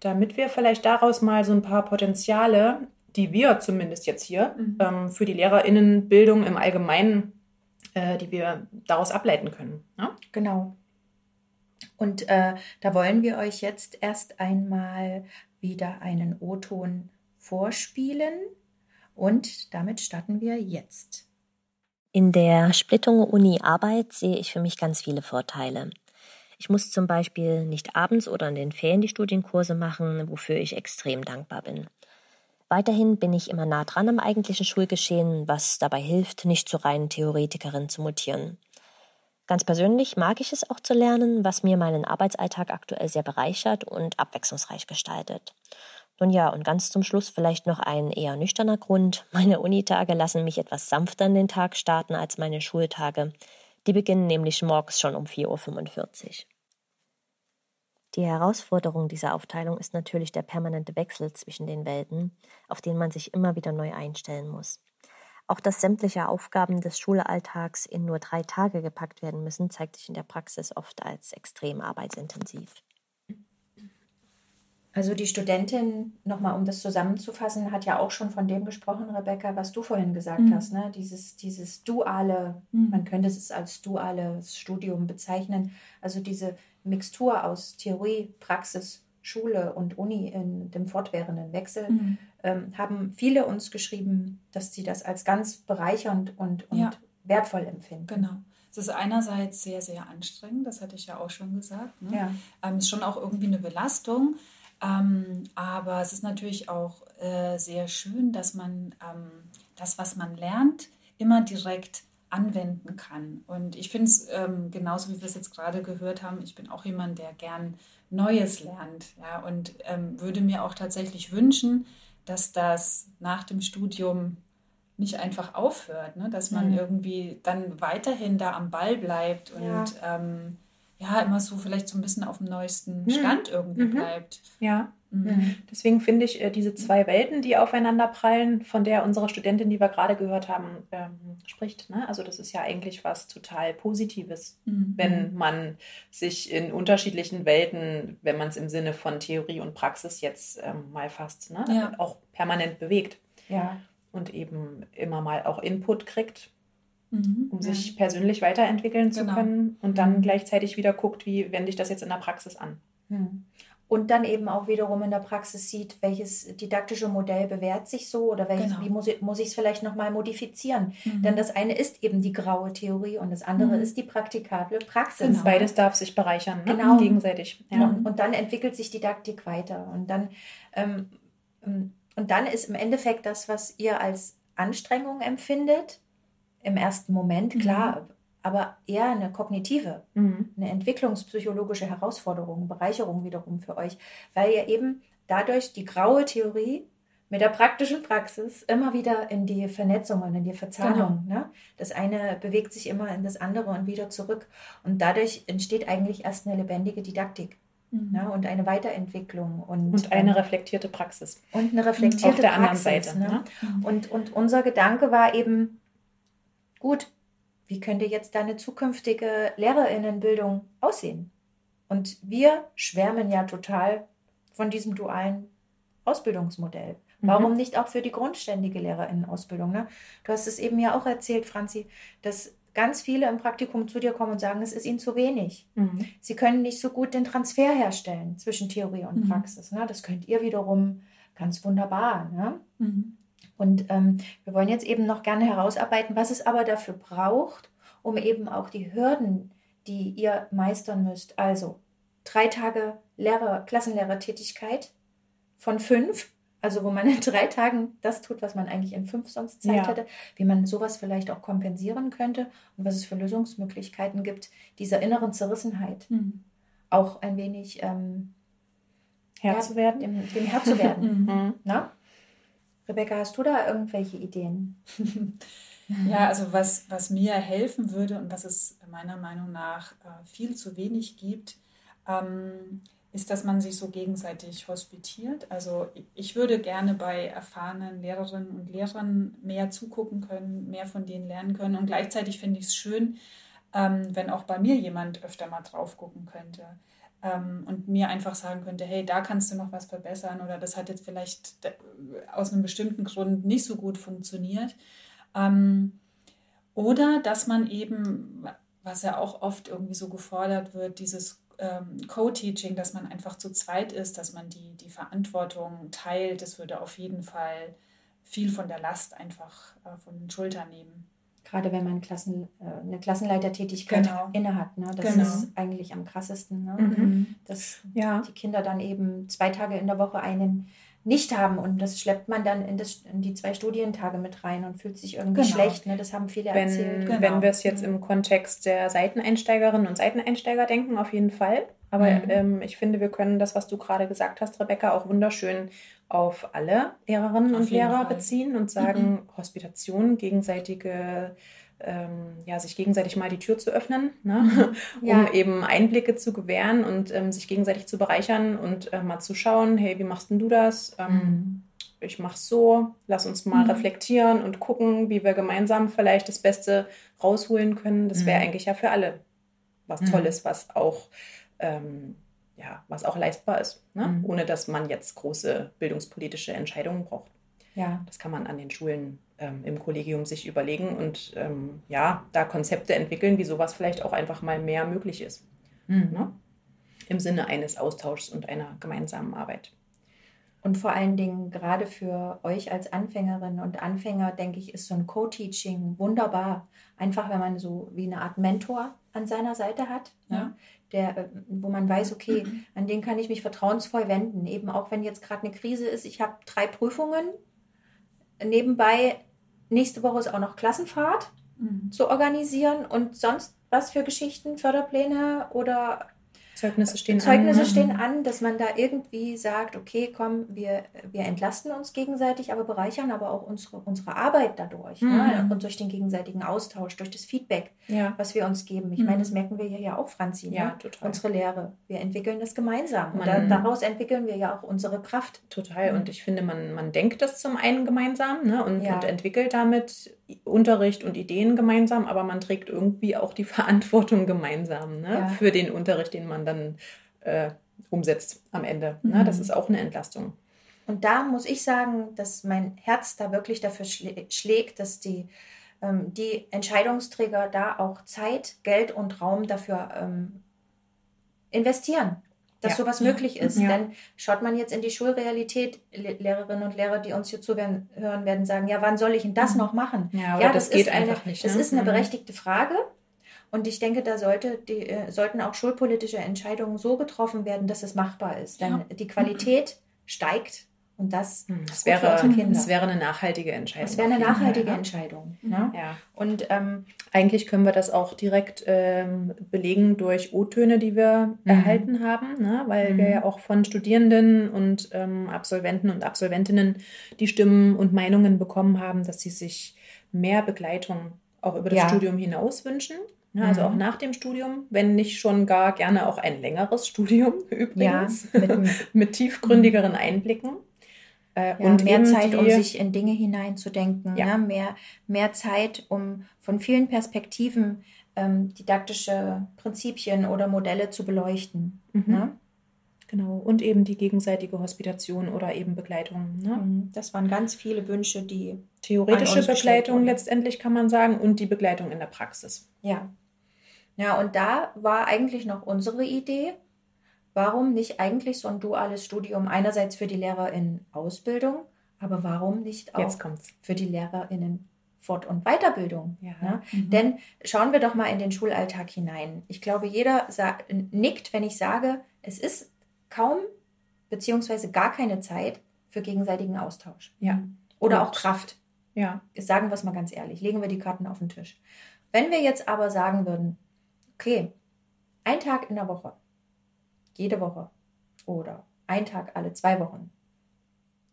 damit wir vielleicht daraus mal so ein paar Potenziale die wir zumindest jetzt hier mhm. ähm, für die LehrerInnenbildung im Allgemeinen äh, die wir daraus ableiten können. Ja? Genau. Und äh, da wollen wir euch jetzt erst einmal wieder einen O-Ton vorspielen und damit starten wir jetzt. In der Splittung Uni-Arbeit sehe ich für mich ganz viele Vorteile. Ich muss zum Beispiel nicht abends oder in den Ferien die Studienkurse machen, wofür ich extrem dankbar bin. Weiterhin bin ich immer nah dran am eigentlichen Schulgeschehen, was dabei hilft, nicht zur reinen Theoretikerin zu mutieren. Ganz persönlich mag ich es auch zu lernen, was mir meinen Arbeitsalltag aktuell sehr bereichert und abwechslungsreich gestaltet. Nun ja, und ganz zum Schluss vielleicht noch ein eher nüchterner Grund. (laughs) Meine Unitage lassen mich etwas sanfter in den Tag starten als meine Schultage. Die beginnen nämlich morgens schon um 4.45 Uhr. Die Herausforderung dieser Aufteilung ist natürlich der permanente Wechsel zwischen den Welten, auf den man sich immer wieder neu einstellen muss. Auch dass sämtliche Aufgaben des Schulalltags in nur drei Tage gepackt werden müssen, zeigt sich in der Praxis oft als extrem arbeitsintensiv. Also die Studentin, nochmal um das zusammenzufassen, hat ja auch schon von dem gesprochen, Rebecca, was du vorhin gesagt mhm. hast, ne? dieses, dieses duale, mhm. man könnte es als duales Studium bezeichnen, also diese Mixtur aus Theorie, Praxis, Schule und Uni in dem fortwährenden Wechsel, mhm. ähm, haben viele uns geschrieben, dass sie das als ganz bereichernd und, und ja. wertvoll empfinden. Genau. Es ist einerseits sehr, sehr anstrengend, das hatte ich ja auch schon gesagt. Ne? Ja. Ähm, ist schon auch irgendwie eine Belastung. Ähm, aber es ist natürlich auch äh, sehr schön, dass man ähm, das, was man lernt, immer direkt anwenden kann. Und ich finde es ähm, genauso, wie wir es jetzt gerade gehört haben, ich bin auch jemand, der gern Neues lernt. Ja, und ähm, würde mir auch tatsächlich wünschen, dass das nach dem Studium nicht einfach aufhört, ne? dass man mhm. irgendwie dann weiterhin da am Ball bleibt und ja. ähm, ja, immer so vielleicht so ein bisschen auf dem neuesten mhm. Stand mhm. irgendwie bleibt. Ja. Mhm. mhm. Deswegen finde ich äh, diese zwei Welten, die aufeinander prallen, von der unsere Studentin, die wir gerade gehört haben, ähm, spricht. Ne? Also das ist ja eigentlich was total Positives, mhm. wenn man sich in unterschiedlichen Welten, wenn man es im Sinne von Theorie und Praxis jetzt ähm, mal fasst, ne? Ja. auch permanent bewegt. Ja. Und eben immer mal auch Input kriegt Mhm. um sich persönlich weiterentwickeln zu genau. können und dann mhm. gleichzeitig wieder guckt, wie wende ich das jetzt in der Praxis an. Und dann eben auch wiederum in der Praxis sieht, welches didaktische Modell bewährt sich so oder welches, genau. wie muss ich, muss ich es vielleicht nochmal modifizieren. Mhm. Denn das eine ist eben die graue Theorie und das andere mhm. ist die praktikable Praxis. Genau. Beides darf sich bereichern, ne? genau. gegenseitig. Ja. Und, und, dann entwickelt sich Didaktik weiter. Und dann, ähm, ähm, und dann ist im Endeffekt das, was ihr als Anstrengung empfindet, im ersten Moment, mhm. Aber eher eine kognitive, mhm. eine entwicklungspsychologische Herausforderung, Bereicherung wiederum für euch, weil ihr eben dadurch die graue Theorie mit der praktischen Praxis immer wieder in die Vernetzung und in die Verzahnung. Genau. Ne? Das eine bewegt sich immer in das andere und wieder zurück. Und dadurch entsteht eigentlich erst eine lebendige Didaktik. Mhm. Ne? Und eine Weiterentwicklung. Und, und eine ähm, reflektierte Praxis. Und eine reflektierte Auf der Praxis, anderen Seite. Ne? Ne? Und, und unser Gedanke war eben, gut, wie könnte jetzt deine zukünftige Lehrerinnenbildung aussehen? Und wir schwärmen ja total von diesem dualen Ausbildungsmodell. Mhm. Warum nicht auch für die grundständige Lehrerinnenausbildung? Ne? Du hast es eben ja auch erzählt, Franzi, dass ganz viele im Praktikum zu dir kommen und sagen, es ist ihnen zu wenig. Mhm. Sie können nicht so gut den Transfer herstellen zwischen Theorie und mhm. Praxis. Ne? Das könnt ihr wiederum ganz wunderbar. Ne? Mhm. Und ähm, wir wollen jetzt eben noch gerne herausarbeiten, was es aber dafür braucht, um eben auch die Hürden, die ihr meistern müsst, also drei Tage Lehrer, Klassenlehrertätigkeit von fünf, also wo man in drei Tagen das tut, was man eigentlich in fünf sonst Zeit ja. hätte, wie man sowas vielleicht auch kompensieren könnte und was es für Lösungsmöglichkeiten gibt, dieser inneren Zerrissenheit mhm. auch ein wenig ähm, Herr ja, zu werden. Dem, dem Herr zu werden. (laughs) mhm. Na? Rebecca, hast du da irgendwelche Ideen? (laughs) ja, also was, was mir helfen würde und was es meiner Meinung nach äh, viel zu wenig gibt, ähm, ist, dass man sich so gegenseitig hospitiert. Also ich würde gerne bei erfahrenen Lehrerinnen und Lehrern mehr zugucken können, mehr von denen lernen können. Und gleichzeitig finde ich es schön, ähm, wenn auch bei mir jemand öfter mal drauf gucken könnte ähm, und mir einfach sagen könnte, hey, da kannst du noch was verbessern oder das hat jetzt vielleicht aus einem bestimmten Grund nicht so gut funktioniert. Ähm, oder dass man eben, was ja auch oft irgendwie so gefordert wird, dieses ähm, Co-Teaching, dass man einfach zu zweit ist, dass man die, die Verantwortung teilt, das würde auf jeden Fall viel von der Last einfach äh, von den Schultern nehmen gerade wenn man Klassen, äh, eine Klassenleitertätigkeit genau. innehat. Ne? Das genau. ist eigentlich am krassesten, ne? Mhm. dass ja. die Kinder dann eben zwei Tage in der Woche einen nicht haben und das schleppt man dann in, das, in die zwei Studientage mit rein und fühlt sich irgendwie genau. schlecht. Ne? Das haben viele wenn, erzählt. Genau. Wenn wir es jetzt im Kontext der Seiteneinsteigerinnen und Seiteneinsteiger denken, auf jeden Fall. Aber mhm. ähm, ich finde, wir können das, was du gerade gesagt hast, Rebecca, auch wunderschön auf alle Lehrerinnen auf und Lehrer Fall. beziehen und sagen, mhm. Hospitation, gegenseitige ähm, ja, sich gegenseitig mal die Tür zu öffnen, ne? Mhm. (laughs) um ja. eben Einblicke zu gewähren und ähm, sich gegenseitig zu bereichern und äh, mal zu schauen, hey, wie machst denn du das? Ähm, mhm. Ich mach's so, lass uns mal mhm. reflektieren und gucken, wie wir gemeinsam vielleicht das Beste rausholen können. Das wäre mhm. eigentlich ja für alle was mhm. Tolles, was auch ähm, ja, was auch leistbar ist, ne? Mhm. ohne dass man jetzt große bildungspolitische Entscheidungen braucht. Ja. Das kann man an den Schulen ähm, im Kollegium sich überlegen und ähm, ja, da Konzepte entwickeln, wie sowas vielleicht auch einfach mal mehr möglich ist. Mhm. Ne? Im Sinne eines Austauschs und einer gemeinsamen Arbeit. Und vor allen Dingen gerade für euch als Anfängerinnen und Anfänger, denke ich, ist so ein Co-Teaching wunderbar. Einfach, wenn man so wie eine Art Mentor an seiner Seite hat, ja. Ne? Der, äh, wo man weiß, okay, an den kann ich mich vertrauensvoll wenden. Eben auch wenn jetzt gerade eine Krise ist, ich habe drei Prüfungen. Nebenbei, nächste Woche ist auch noch Klassenfahrt mhm. zu organisieren und sonst was für Geschichten, Förderpläne oder Zeugnisse stehen Zeugnisse an. Zeugnisse stehen an, dass man da irgendwie sagt, okay, komm, wir, wir entlasten uns gegenseitig, aber bereichern aber auch unsere, unsere Arbeit dadurch. Ne? Mhm. Ne? Und durch den gegenseitigen Austausch, durch das Feedback, ja. was wir uns geben. Ich mhm. meine, das merken wir ja auch, Franzi, ja, ne? total. unsere Lehre. Wir entwickeln das gemeinsam. Man, und da, daraus entwickeln wir ja auch unsere Kraft. Total. Mhm. Und ich finde, man, man denkt das zum einen gemeinsam ne? und, ja. und entwickelt damit Unterricht und Ideen gemeinsam, aber man trägt irgendwie auch die (laughs) Verantwortung gemeinsam ne? Ja. für den Unterricht, den man dann äh, umsetzt am Ende. Ne? Das mhm. ist auch eine Entlastung. Und da muss ich sagen, dass mein Herz da wirklich dafür schlägt, dass die, ähm, die Entscheidungsträger da auch Zeit, Geld und Raum dafür ähm, investieren dass ja. sowas möglich ist. Ja. Denn schaut man jetzt in die Schulrealität, Lehrerinnen und Lehrer, die uns hier zuhören, werden sagen, ja, wann soll ich denn das mhm. noch machen? Ja, ja das, das geht einfach eine, nicht. Das ne? ist eine mhm. berechtigte Frage. Und ich denke, da sollte die, äh, sollten auch schulpolitische Entscheidungen so getroffen werden, dass es machbar ist. Denn die Qualität steigt und das, hm, das wäre, das wäre eine nachhaltige Entscheidung. Das wäre eine nachhaltige Fall, Entscheidung. Ne? Ja. Und ähm, eigentlich können wir das auch direkt ähm, belegen durch O-Töne, die wir mhm. erhalten haben, ne? weil mhm. wir ja auch von Studierenden und ähm, Absolventen und Absolventinnen die Stimmen und Meinungen bekommen haben, dass sie sich mehr Begleitung auch über das ja. Studium hinaus wünschen. Ja, also auch mhm. nach dem Studium, wenn nicht schon gar gerne auch ein längeres (laughs) Studium übrigens, ja, mit, (laughs) mit tiefgründigeren Einblicken. Äh, ja, und mehr Zeit, um sich in Dinge hineinzudenken, ja. ne? mehr, mehr Zeit, um von vielen Perspektiven ähm, didaktische Prinzipien oder Modelle zu beleuchten. Mhm. Ne? Genau, und eben die gegenseitige Hospitation oder eben Begleitung. Ne? Mhm. Das waren ganz viele Wünsche, die. Theoretische Begleitung letztendlich kann man sagen und die Begleitung in der Praxis. Ja. Ja, und da war eigentlich noch unsere Idee, warum nicht eigentlich so ein duales Studium einerseits für die Lehrer in Ausbildung, aber warum nicht auch für die LehrerInnen Fort- und Weiterbildung. Ja. Ne? Mhm. Denn schauen wir doch mal in den Schulalltag hinein. Ich glaube, jeder nickt, wenn ich sage, es ist kaum beziehungsweise gar keine Zeit für gegenseitigen Austausch. Ja. Oder Gut. auch Kraft. Ja. Sagen wir es mal ganz ehrlich, legen wir die Karten auf den Tisch. Wenn wir jetzt aber sagen würden, okay, ein Tag in der Woche, jede Woche oder ein Tag alle zwei Wochen.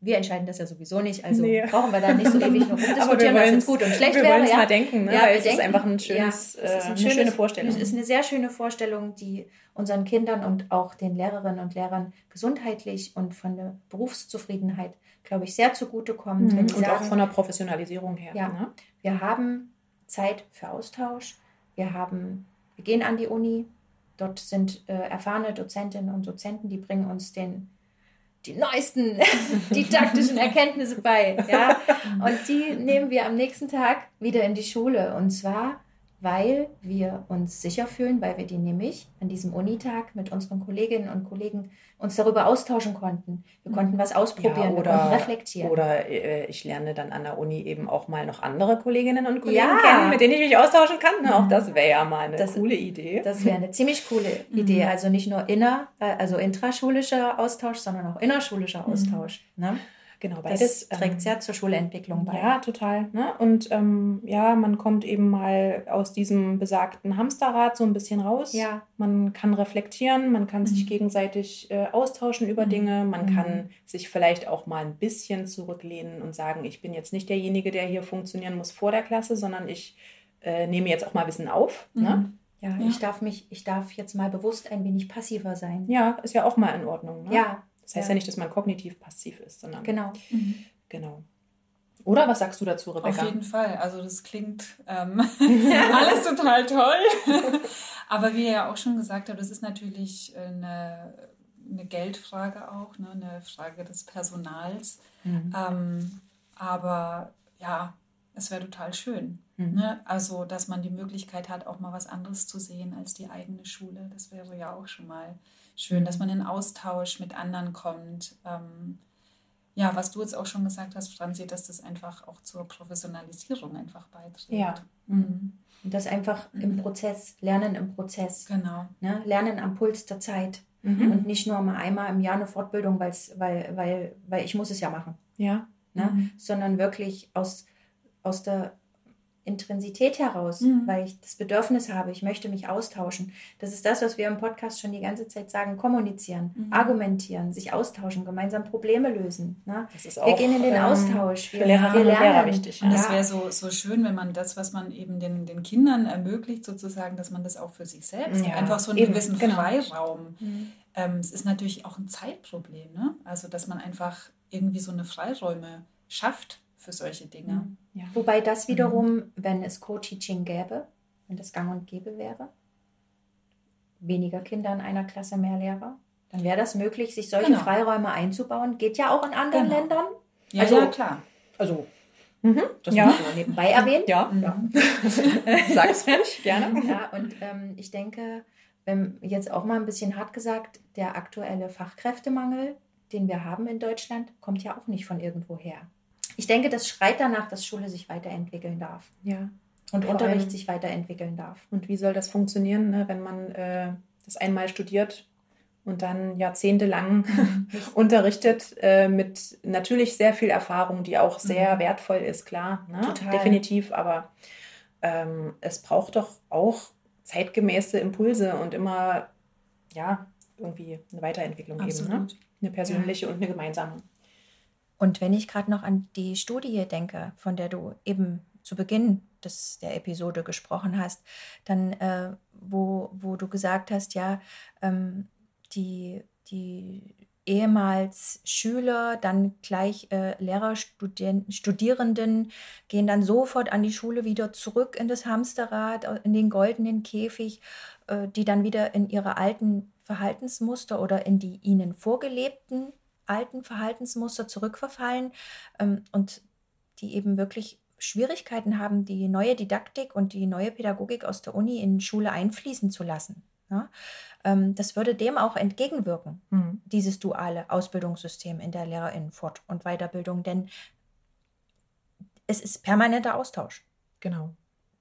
Wir entscheiden das ja sowieso nicht, also nee. brauchen wir da nicht so ewig noch (laughs) rumdiskutieren, was jetzt gut und schlecht wir wäre. Wir ja. mal denken, ne? ja, es denken, ist einfach ein schönes, ja, es ist ein äh, eine schöne Vorstellung. Es ist eine sehr schöne Vorstellung, die unseren Kindern und auch den Lehrerinnen und Lehrern gesundheitlich und von der Berufszufriedenheit, glaube ich, sehr zugutekommt. Mhm. und sagen, auch von der Professionalisierung her. Ja, ne? Wir haben Zeit für Austausch, wir haben, wir gehen an die Uni, Dort sind äh, erfahrene Dozentinnen und Dozenten, die bringen uns den, die neuesten (laughs) didaktischen Erkenntnisse bei. Ja? (laughs) Und die nehmen wir am nächsten Tag wieder in die Schule. Und zwar weil wir uns sicher fühlen, weil wir die nämlich an diesem Unitag mit unseren Kolleginnen und Kollegen uns darüber austauschen konnten. Wir konnten mhm. was ausprobieren, ja, oder, wir konnten reflektieren. Oder äh, ich lerne dann an der Uni eben auch mal noch andere Kolleginnen und Kollegen ja. kennen, mit denen ich mich austauschen kann. Auch das wäre ja mal eine das, coole Idee. Das wäre eine ziemlich coole (laughs) mhm. Idee. Also nicht nur inner, äh, also intraschulischer Austausch, sondern auch innerschulischer mhm. Austausch. Ne? Genau, beides das trägt ähm, ja zur Schulentwicklung bei. Ja, total. Ne? Und ähm, ja, man kommt eben mal aus diesem besagten Hamsterrad so ein bisschen raus. Ja. Man kann reflektieren, man kann mhm. sich gegenseitig äh, austauschen über mhm. Dinge, man mhm. kann sich vielleicht auch mal ein bisschen zurücklehnen und sagen, ich bin jetzt nicht derjenige, der hier funktionieren muss vor der Klasse, sondern ich äh, nehme jetzt auch mal Wissen auf. Ne? Mhm. Ja, ja, ich darf mich, ich darf jetzt mal bewusst ein wenig passiver sein. Ja, ist ja auch mal in Ordnung. Ne? Ja, das heißt ja. ja nicht, dass man kognitiv passiv ist, sondern. Genau. Mhm. Genau. Oder was sagst du dazu, Rebecca? Auf jeden Fall. Also das klingt ähm, (laughs) (laughs) alles total toll. (laughs) Aber wie ihr ja auch schon gesagt habt, das ist natürlich eine, eine Geldfrage auch, ne? eine Frage des Personals. Mhm. Ähm, aber ja, es wäre total schön. Mhm. Ne? Also, dass man die Möglichkeit hat, auch mal was anderes zu sehen als die eigene Schule. Das wäre ja auch schon mal schön, dass man in Austausch mit anderen kommt. Ähm, ja, was du jetzt auch schon gesagt hast, Franzi, dass das einfach auch zur Professionalisierung einfach beiträgt. Ja. Mhm. Und das einfach mhm. im Prozess, Lernen im Prozess. Genau. Ne? Lernen am Puls der Zeit. Mhm. Und nicht nur mal einmal im Jahr eine Fortbildung, weil's, weil, weil, weil ich muss es ja machen. Ja. Ne? Mhm. Sondern wirklich aus, aus der Intrinsität heraus, mhm. weil ich das Bedürfnis habe, ich möchte mich austauschen. Das ist das, was wir im Podcast schon die ganze Zeit sagen, kommunizieren, mhm. argumentieren, sich austauschen, gemeinsam Probleme lösen. Ne? Das ist auch, wir gehen in den ähm, Austausch. Wir, für Lehrerinnen und Lehrer wichtig. Und das wäre so, so schön, wenn man das, was man eben den, den Kindern ermöglicht, sozusagen, dass man das auch für sich selbst, ja. einfach so einen eben, gewissen genau. Freiraum. Mhm. Ähm, es ist natürlich auch ein Zeitproblem, ne? also dass man einfach irgendwie so eine Freiräume schafft für solche Dinge. Mhm. Ja. Wobei das wiederum, mhm. wenn es Co-Teaching gäbe, wenn das gang und gäbe wäre, weniger Kinder in einer Klasse, mehr Lehrer, dann wäre das möglich, sich solche genau. Freiräume einzubauen. Geht ja auch in anderen genau. Ländern. Ja, also, ja, klar. Also, mhm. das ja. muss man nebenbei erwähnen. Ja, ja. (laughs) Sag's ruhig, gerne. (laughs) Ja, und ähm, ich denke, wenn jetzt auch mal ein bisschen hart gesagt, der aktuelle Fachkräftemangel, den wir haben in Deutschland, kommt ja auch nicht von irgendwo her ich denke, das schreit danach, dass Schule sich weiterentwickeln darf. Ja. Und Vor Unterricht allem, sich weiterentwickeln darf. Und wie soll das funktionieren, ne, wenn man äh, das einmal studiert und dann jahrzehntelang (laughs) unterrichtet äh, mit natürlich sehr viel Erfahrung, die auch sehr mhm. wertvoll ist, klar. Ne? Total. Definitiv, aber ähm, es braucht doch auch zeitgemäße Impulse und immer, ja, irgendwie eine Weiterentwicklung Absolut. eben. Ne? Eine persönliche ja. und eine gemeinsame. Und wenn ich gerade noch an die Studie denke, von der du eben zu Beginn des, der Episode gesprochen hast, dann, äh, wo, wo du gesagt hast, ja, ähm, die, die ehemals Schüler, dann gleich äh, Lehrer, Studierenden gehen dann sofort an die Schule wieder zurück in das Hamsterrad, in den goldenen Käfig, äh, die dann wieder in ihre alten Verhaltensmuster oder in die ihnen vorgelebten alten Verhaltensmuster zurückverfallen ähm, und die eben wirklich Schwierigkeiten haben, die neue Didaktik und die neue Pädagogik aus der Uni in Schule einfließen zu lassen. Ja? Ähm, das würde dem auch entgegenwirken, mhm. dieses duale Ausbildungssystem in der Lehrerinnenfort- und Weiterbildung, denn es ist permanenter Austausch. Genau.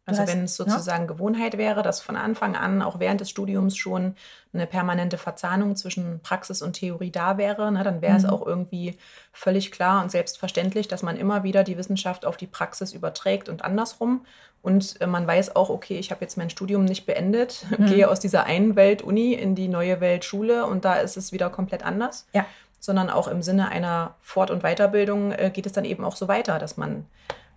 Also wenn es ne? sozusagen ne? Gewohnheit wäre, dass von Anfang an, auch während des Studiums schon eine permanente Verzahnung zwischen Praxis und Theorie da wäre, ne, dann wäre mhm. es auch irgendwie völlig klar und selbstverständlich, dass man immer wieder die Wissenschaft auf die Praxis überträgt und andersrum. Und äh, man weiß auch, okay, ich habe jetzt mein Studium nicht beendet, (laughs) mhm. gehe aus dieser einen Welt Uni in die neue Welt Schule und da ist es wieder komplett anders. Ja. Sondern auch im Sinne einer Fort- und Weiterbildung äh, geht es dann eben auch so weiter, dass man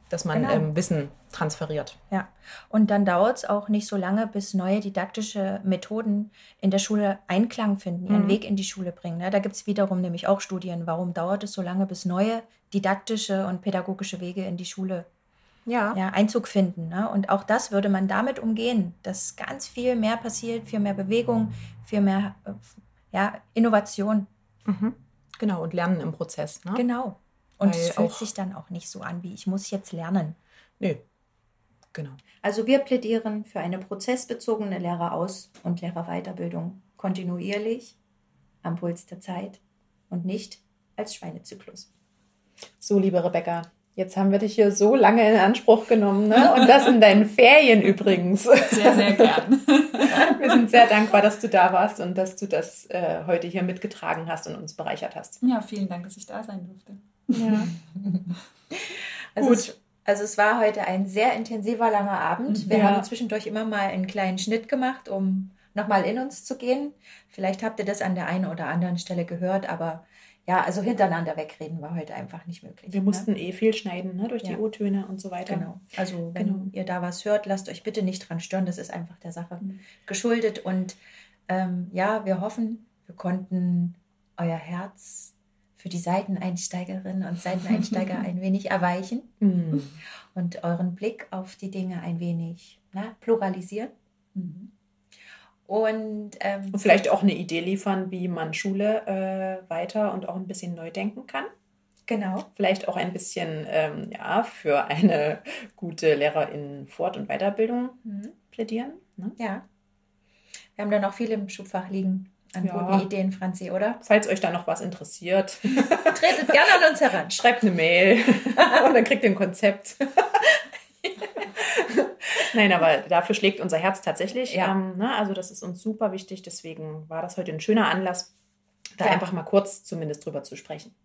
dass man genau. ähm, Wissen transferiert. Ja, und dann dauert es auch nicht so lange, bis neue didaktische Methoden in der Schule Einklang finden, ihren mhm. Weg in die Schule bringen. Ne? Da gibt es wiederum nämlich auch Studien, warum dauert es so lange, bis neue didaktische und pädagogische Wege in die Schule ja. Ja, Einzug finden. Ne? Und auch das würde man damit umgehen, dass ganz viel mehr passiert, viel mehr Bewegung, viel mehr äh, ja, Innovation. Mhm. Genau, und Lernen im Prozess. Ne? Genau. Und es fühlt sich dann auch nicht so an, wie ich muss jetzt lernen. Nö, genau. Also wir plädieren für eine prozessbezogene Lehreraus- und Lehrerweiterbildung kontinuierlich, am Puls der Zeit und nicht als Schweinezyklus. So, liebe Rebecca, jetzt haben wir dich hier so lange in Anspruch genommen ne? und das in deinen (laughs) Ferien übrigens. Sehr, sehr gern. (laughs) Wir sind sehr dankbar, dass du da warst und dass du das äh, heute hier mitgetragen hast und uns bereichert hast. Ja, vielen Dank, dass ich da sein durfte. Ja. (laughs) Also Gut. Es, also es war heute ein sehr intensiver, langer Abend. Wir ja. haben zwischendurch immer mal einen kleinen Schnitt gemacht, um nochmal in uns zu gehen. Vielleicht habt ihr das an der einen oder anderen Stelle gehört, aber ja, also hintereinander wegreden war heute einfach nicht möglich. Wir ne? mussten eh viel schneiden, ne, durch ja. die O-Töne und so weiter. Genau. Also wenn genau. ihr da was hört, lasst euch bitte nicht dran stören. Das ist einfach der Sache mhm. geschuldet. Und ähm, ja, wir hoffen, wir konnten euer Herz für die Seiteneinsteigerinnen und Seiteneinsteiger (laughs) ein wenig erweichen mhm. und euren Blick auf die Dinge ein wenig na, ne, pluralisieren. Mhm. Und, ähm, und vielleicht auch eine Idee liefern, wie man Schule äh, weiter und auch ein bisschen neu denken kann. Genau. Vielleicht auch ein bisschen ähm, ja, für eine gute Lehrerin Fort- und Weiterbildung mhm. plädieren. Ne? Ja. Wir haben da noch viel im Schubfach liegen an ja. guten Ideen, Franzi, oder? Falls euch da noch was interessiert, (laughs) tretet gerne an uns heran. Schreibt eine Mail (laughs) und dann kriegt ihr ein Konzept. (laughs) Nein, aber dafür schlägt unser Herz tatsächlich. Ja. Ähm, ne? Also das ist uns super wichtig. Deswegen war das heute ein schöner Anlass, da ja. einfach mal kurz zumindest drüber zu sprechen.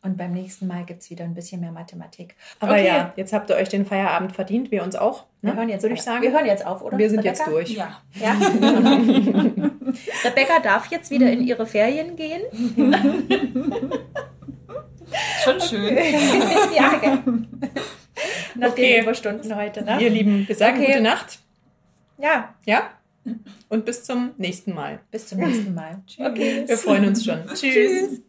Und beim nächsten Mal gibt es wieder ein bisschen mehr Mathematik. Aber okay. ja, jetzt habt ihr euch den Feierabend verdient, wir uns auch. Ne? Wir hören jetzt, würde ich sagen. Wir hören jetzt auf, oder? Wir sind Rebecca? jetzt durch. Ja. ja? Rebecca darf jetzt wieder in ihre Ferien gehen. (laughs) Schon schön. (laughs) ja, okay. Nach okay. den Überstunden heute. Ne? Ihr Lieben, wir sagen okay. gute Nacht. Ja. Ja? Und bis zum nächsten Mal. Bis zum nächsten Mal. (laughs) okay. Wir freuen uns schon. Tschüss. Tschüss.